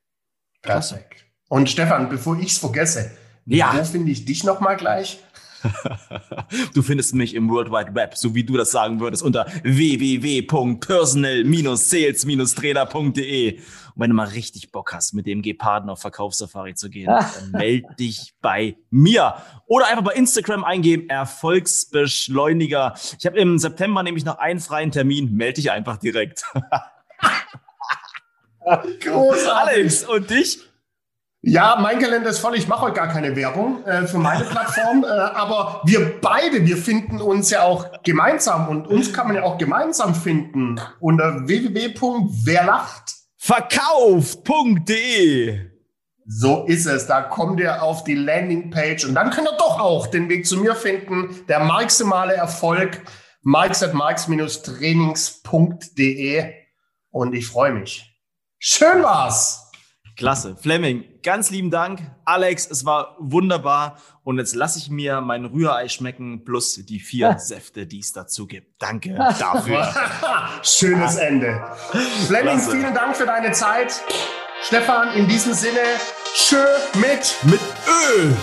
Perfekt. Und Stefan, bevor ich es vergesse, ja. wo finde ich dich nochmal gleich? [LAUGHS] du findest mich im World Wide Web, so wie du das sagen würdest, unter www.personal-sales-trainer.de. Und wenn du mal richtig Bock hast, mit dem Geparden auf Verkaufssafari zu gehen, dann meld dich bei mir. Oder einfach bei Instagram eingeben, Erfolgsbeschleuniger. Ich habe im September nämlich noch einen freien Termin, melde dich einfach direkt. [LAUGHS] Großartig. Alex, und dich? Ja, mein Kalender ist voll. Ich mache heute gar keine Werbung äh, für meine Plattform. [LAUGHS] äh, aber wir beide, wir finden uns ja auch gemeinsam und uns kann man ja auch gemeinsam finden unter www.werlachtverkauft.de. So ist es. Da kommt ihr auf die Landingpage und dann könnt ihr doch auch den Weg zu mir finden. Der maximale Erfolg. Marks at marks-trainings.de und ich freue mich. Schön war's. Klasse. Fleming, ganz lieben Dank. Alex, es war wunderbar. Und jetzt lasse ich mir mein Rührei schmecken plus die vier [LAUGHS] Säfte, die es dazu gibt. Danke [LAUGHS] dafür. [LAUGHS] Schönes Ende. Fleming, Klasse. vielen Dank für deine Zeit. Stefan, in diesem Sinne, schön mit, mit Öl.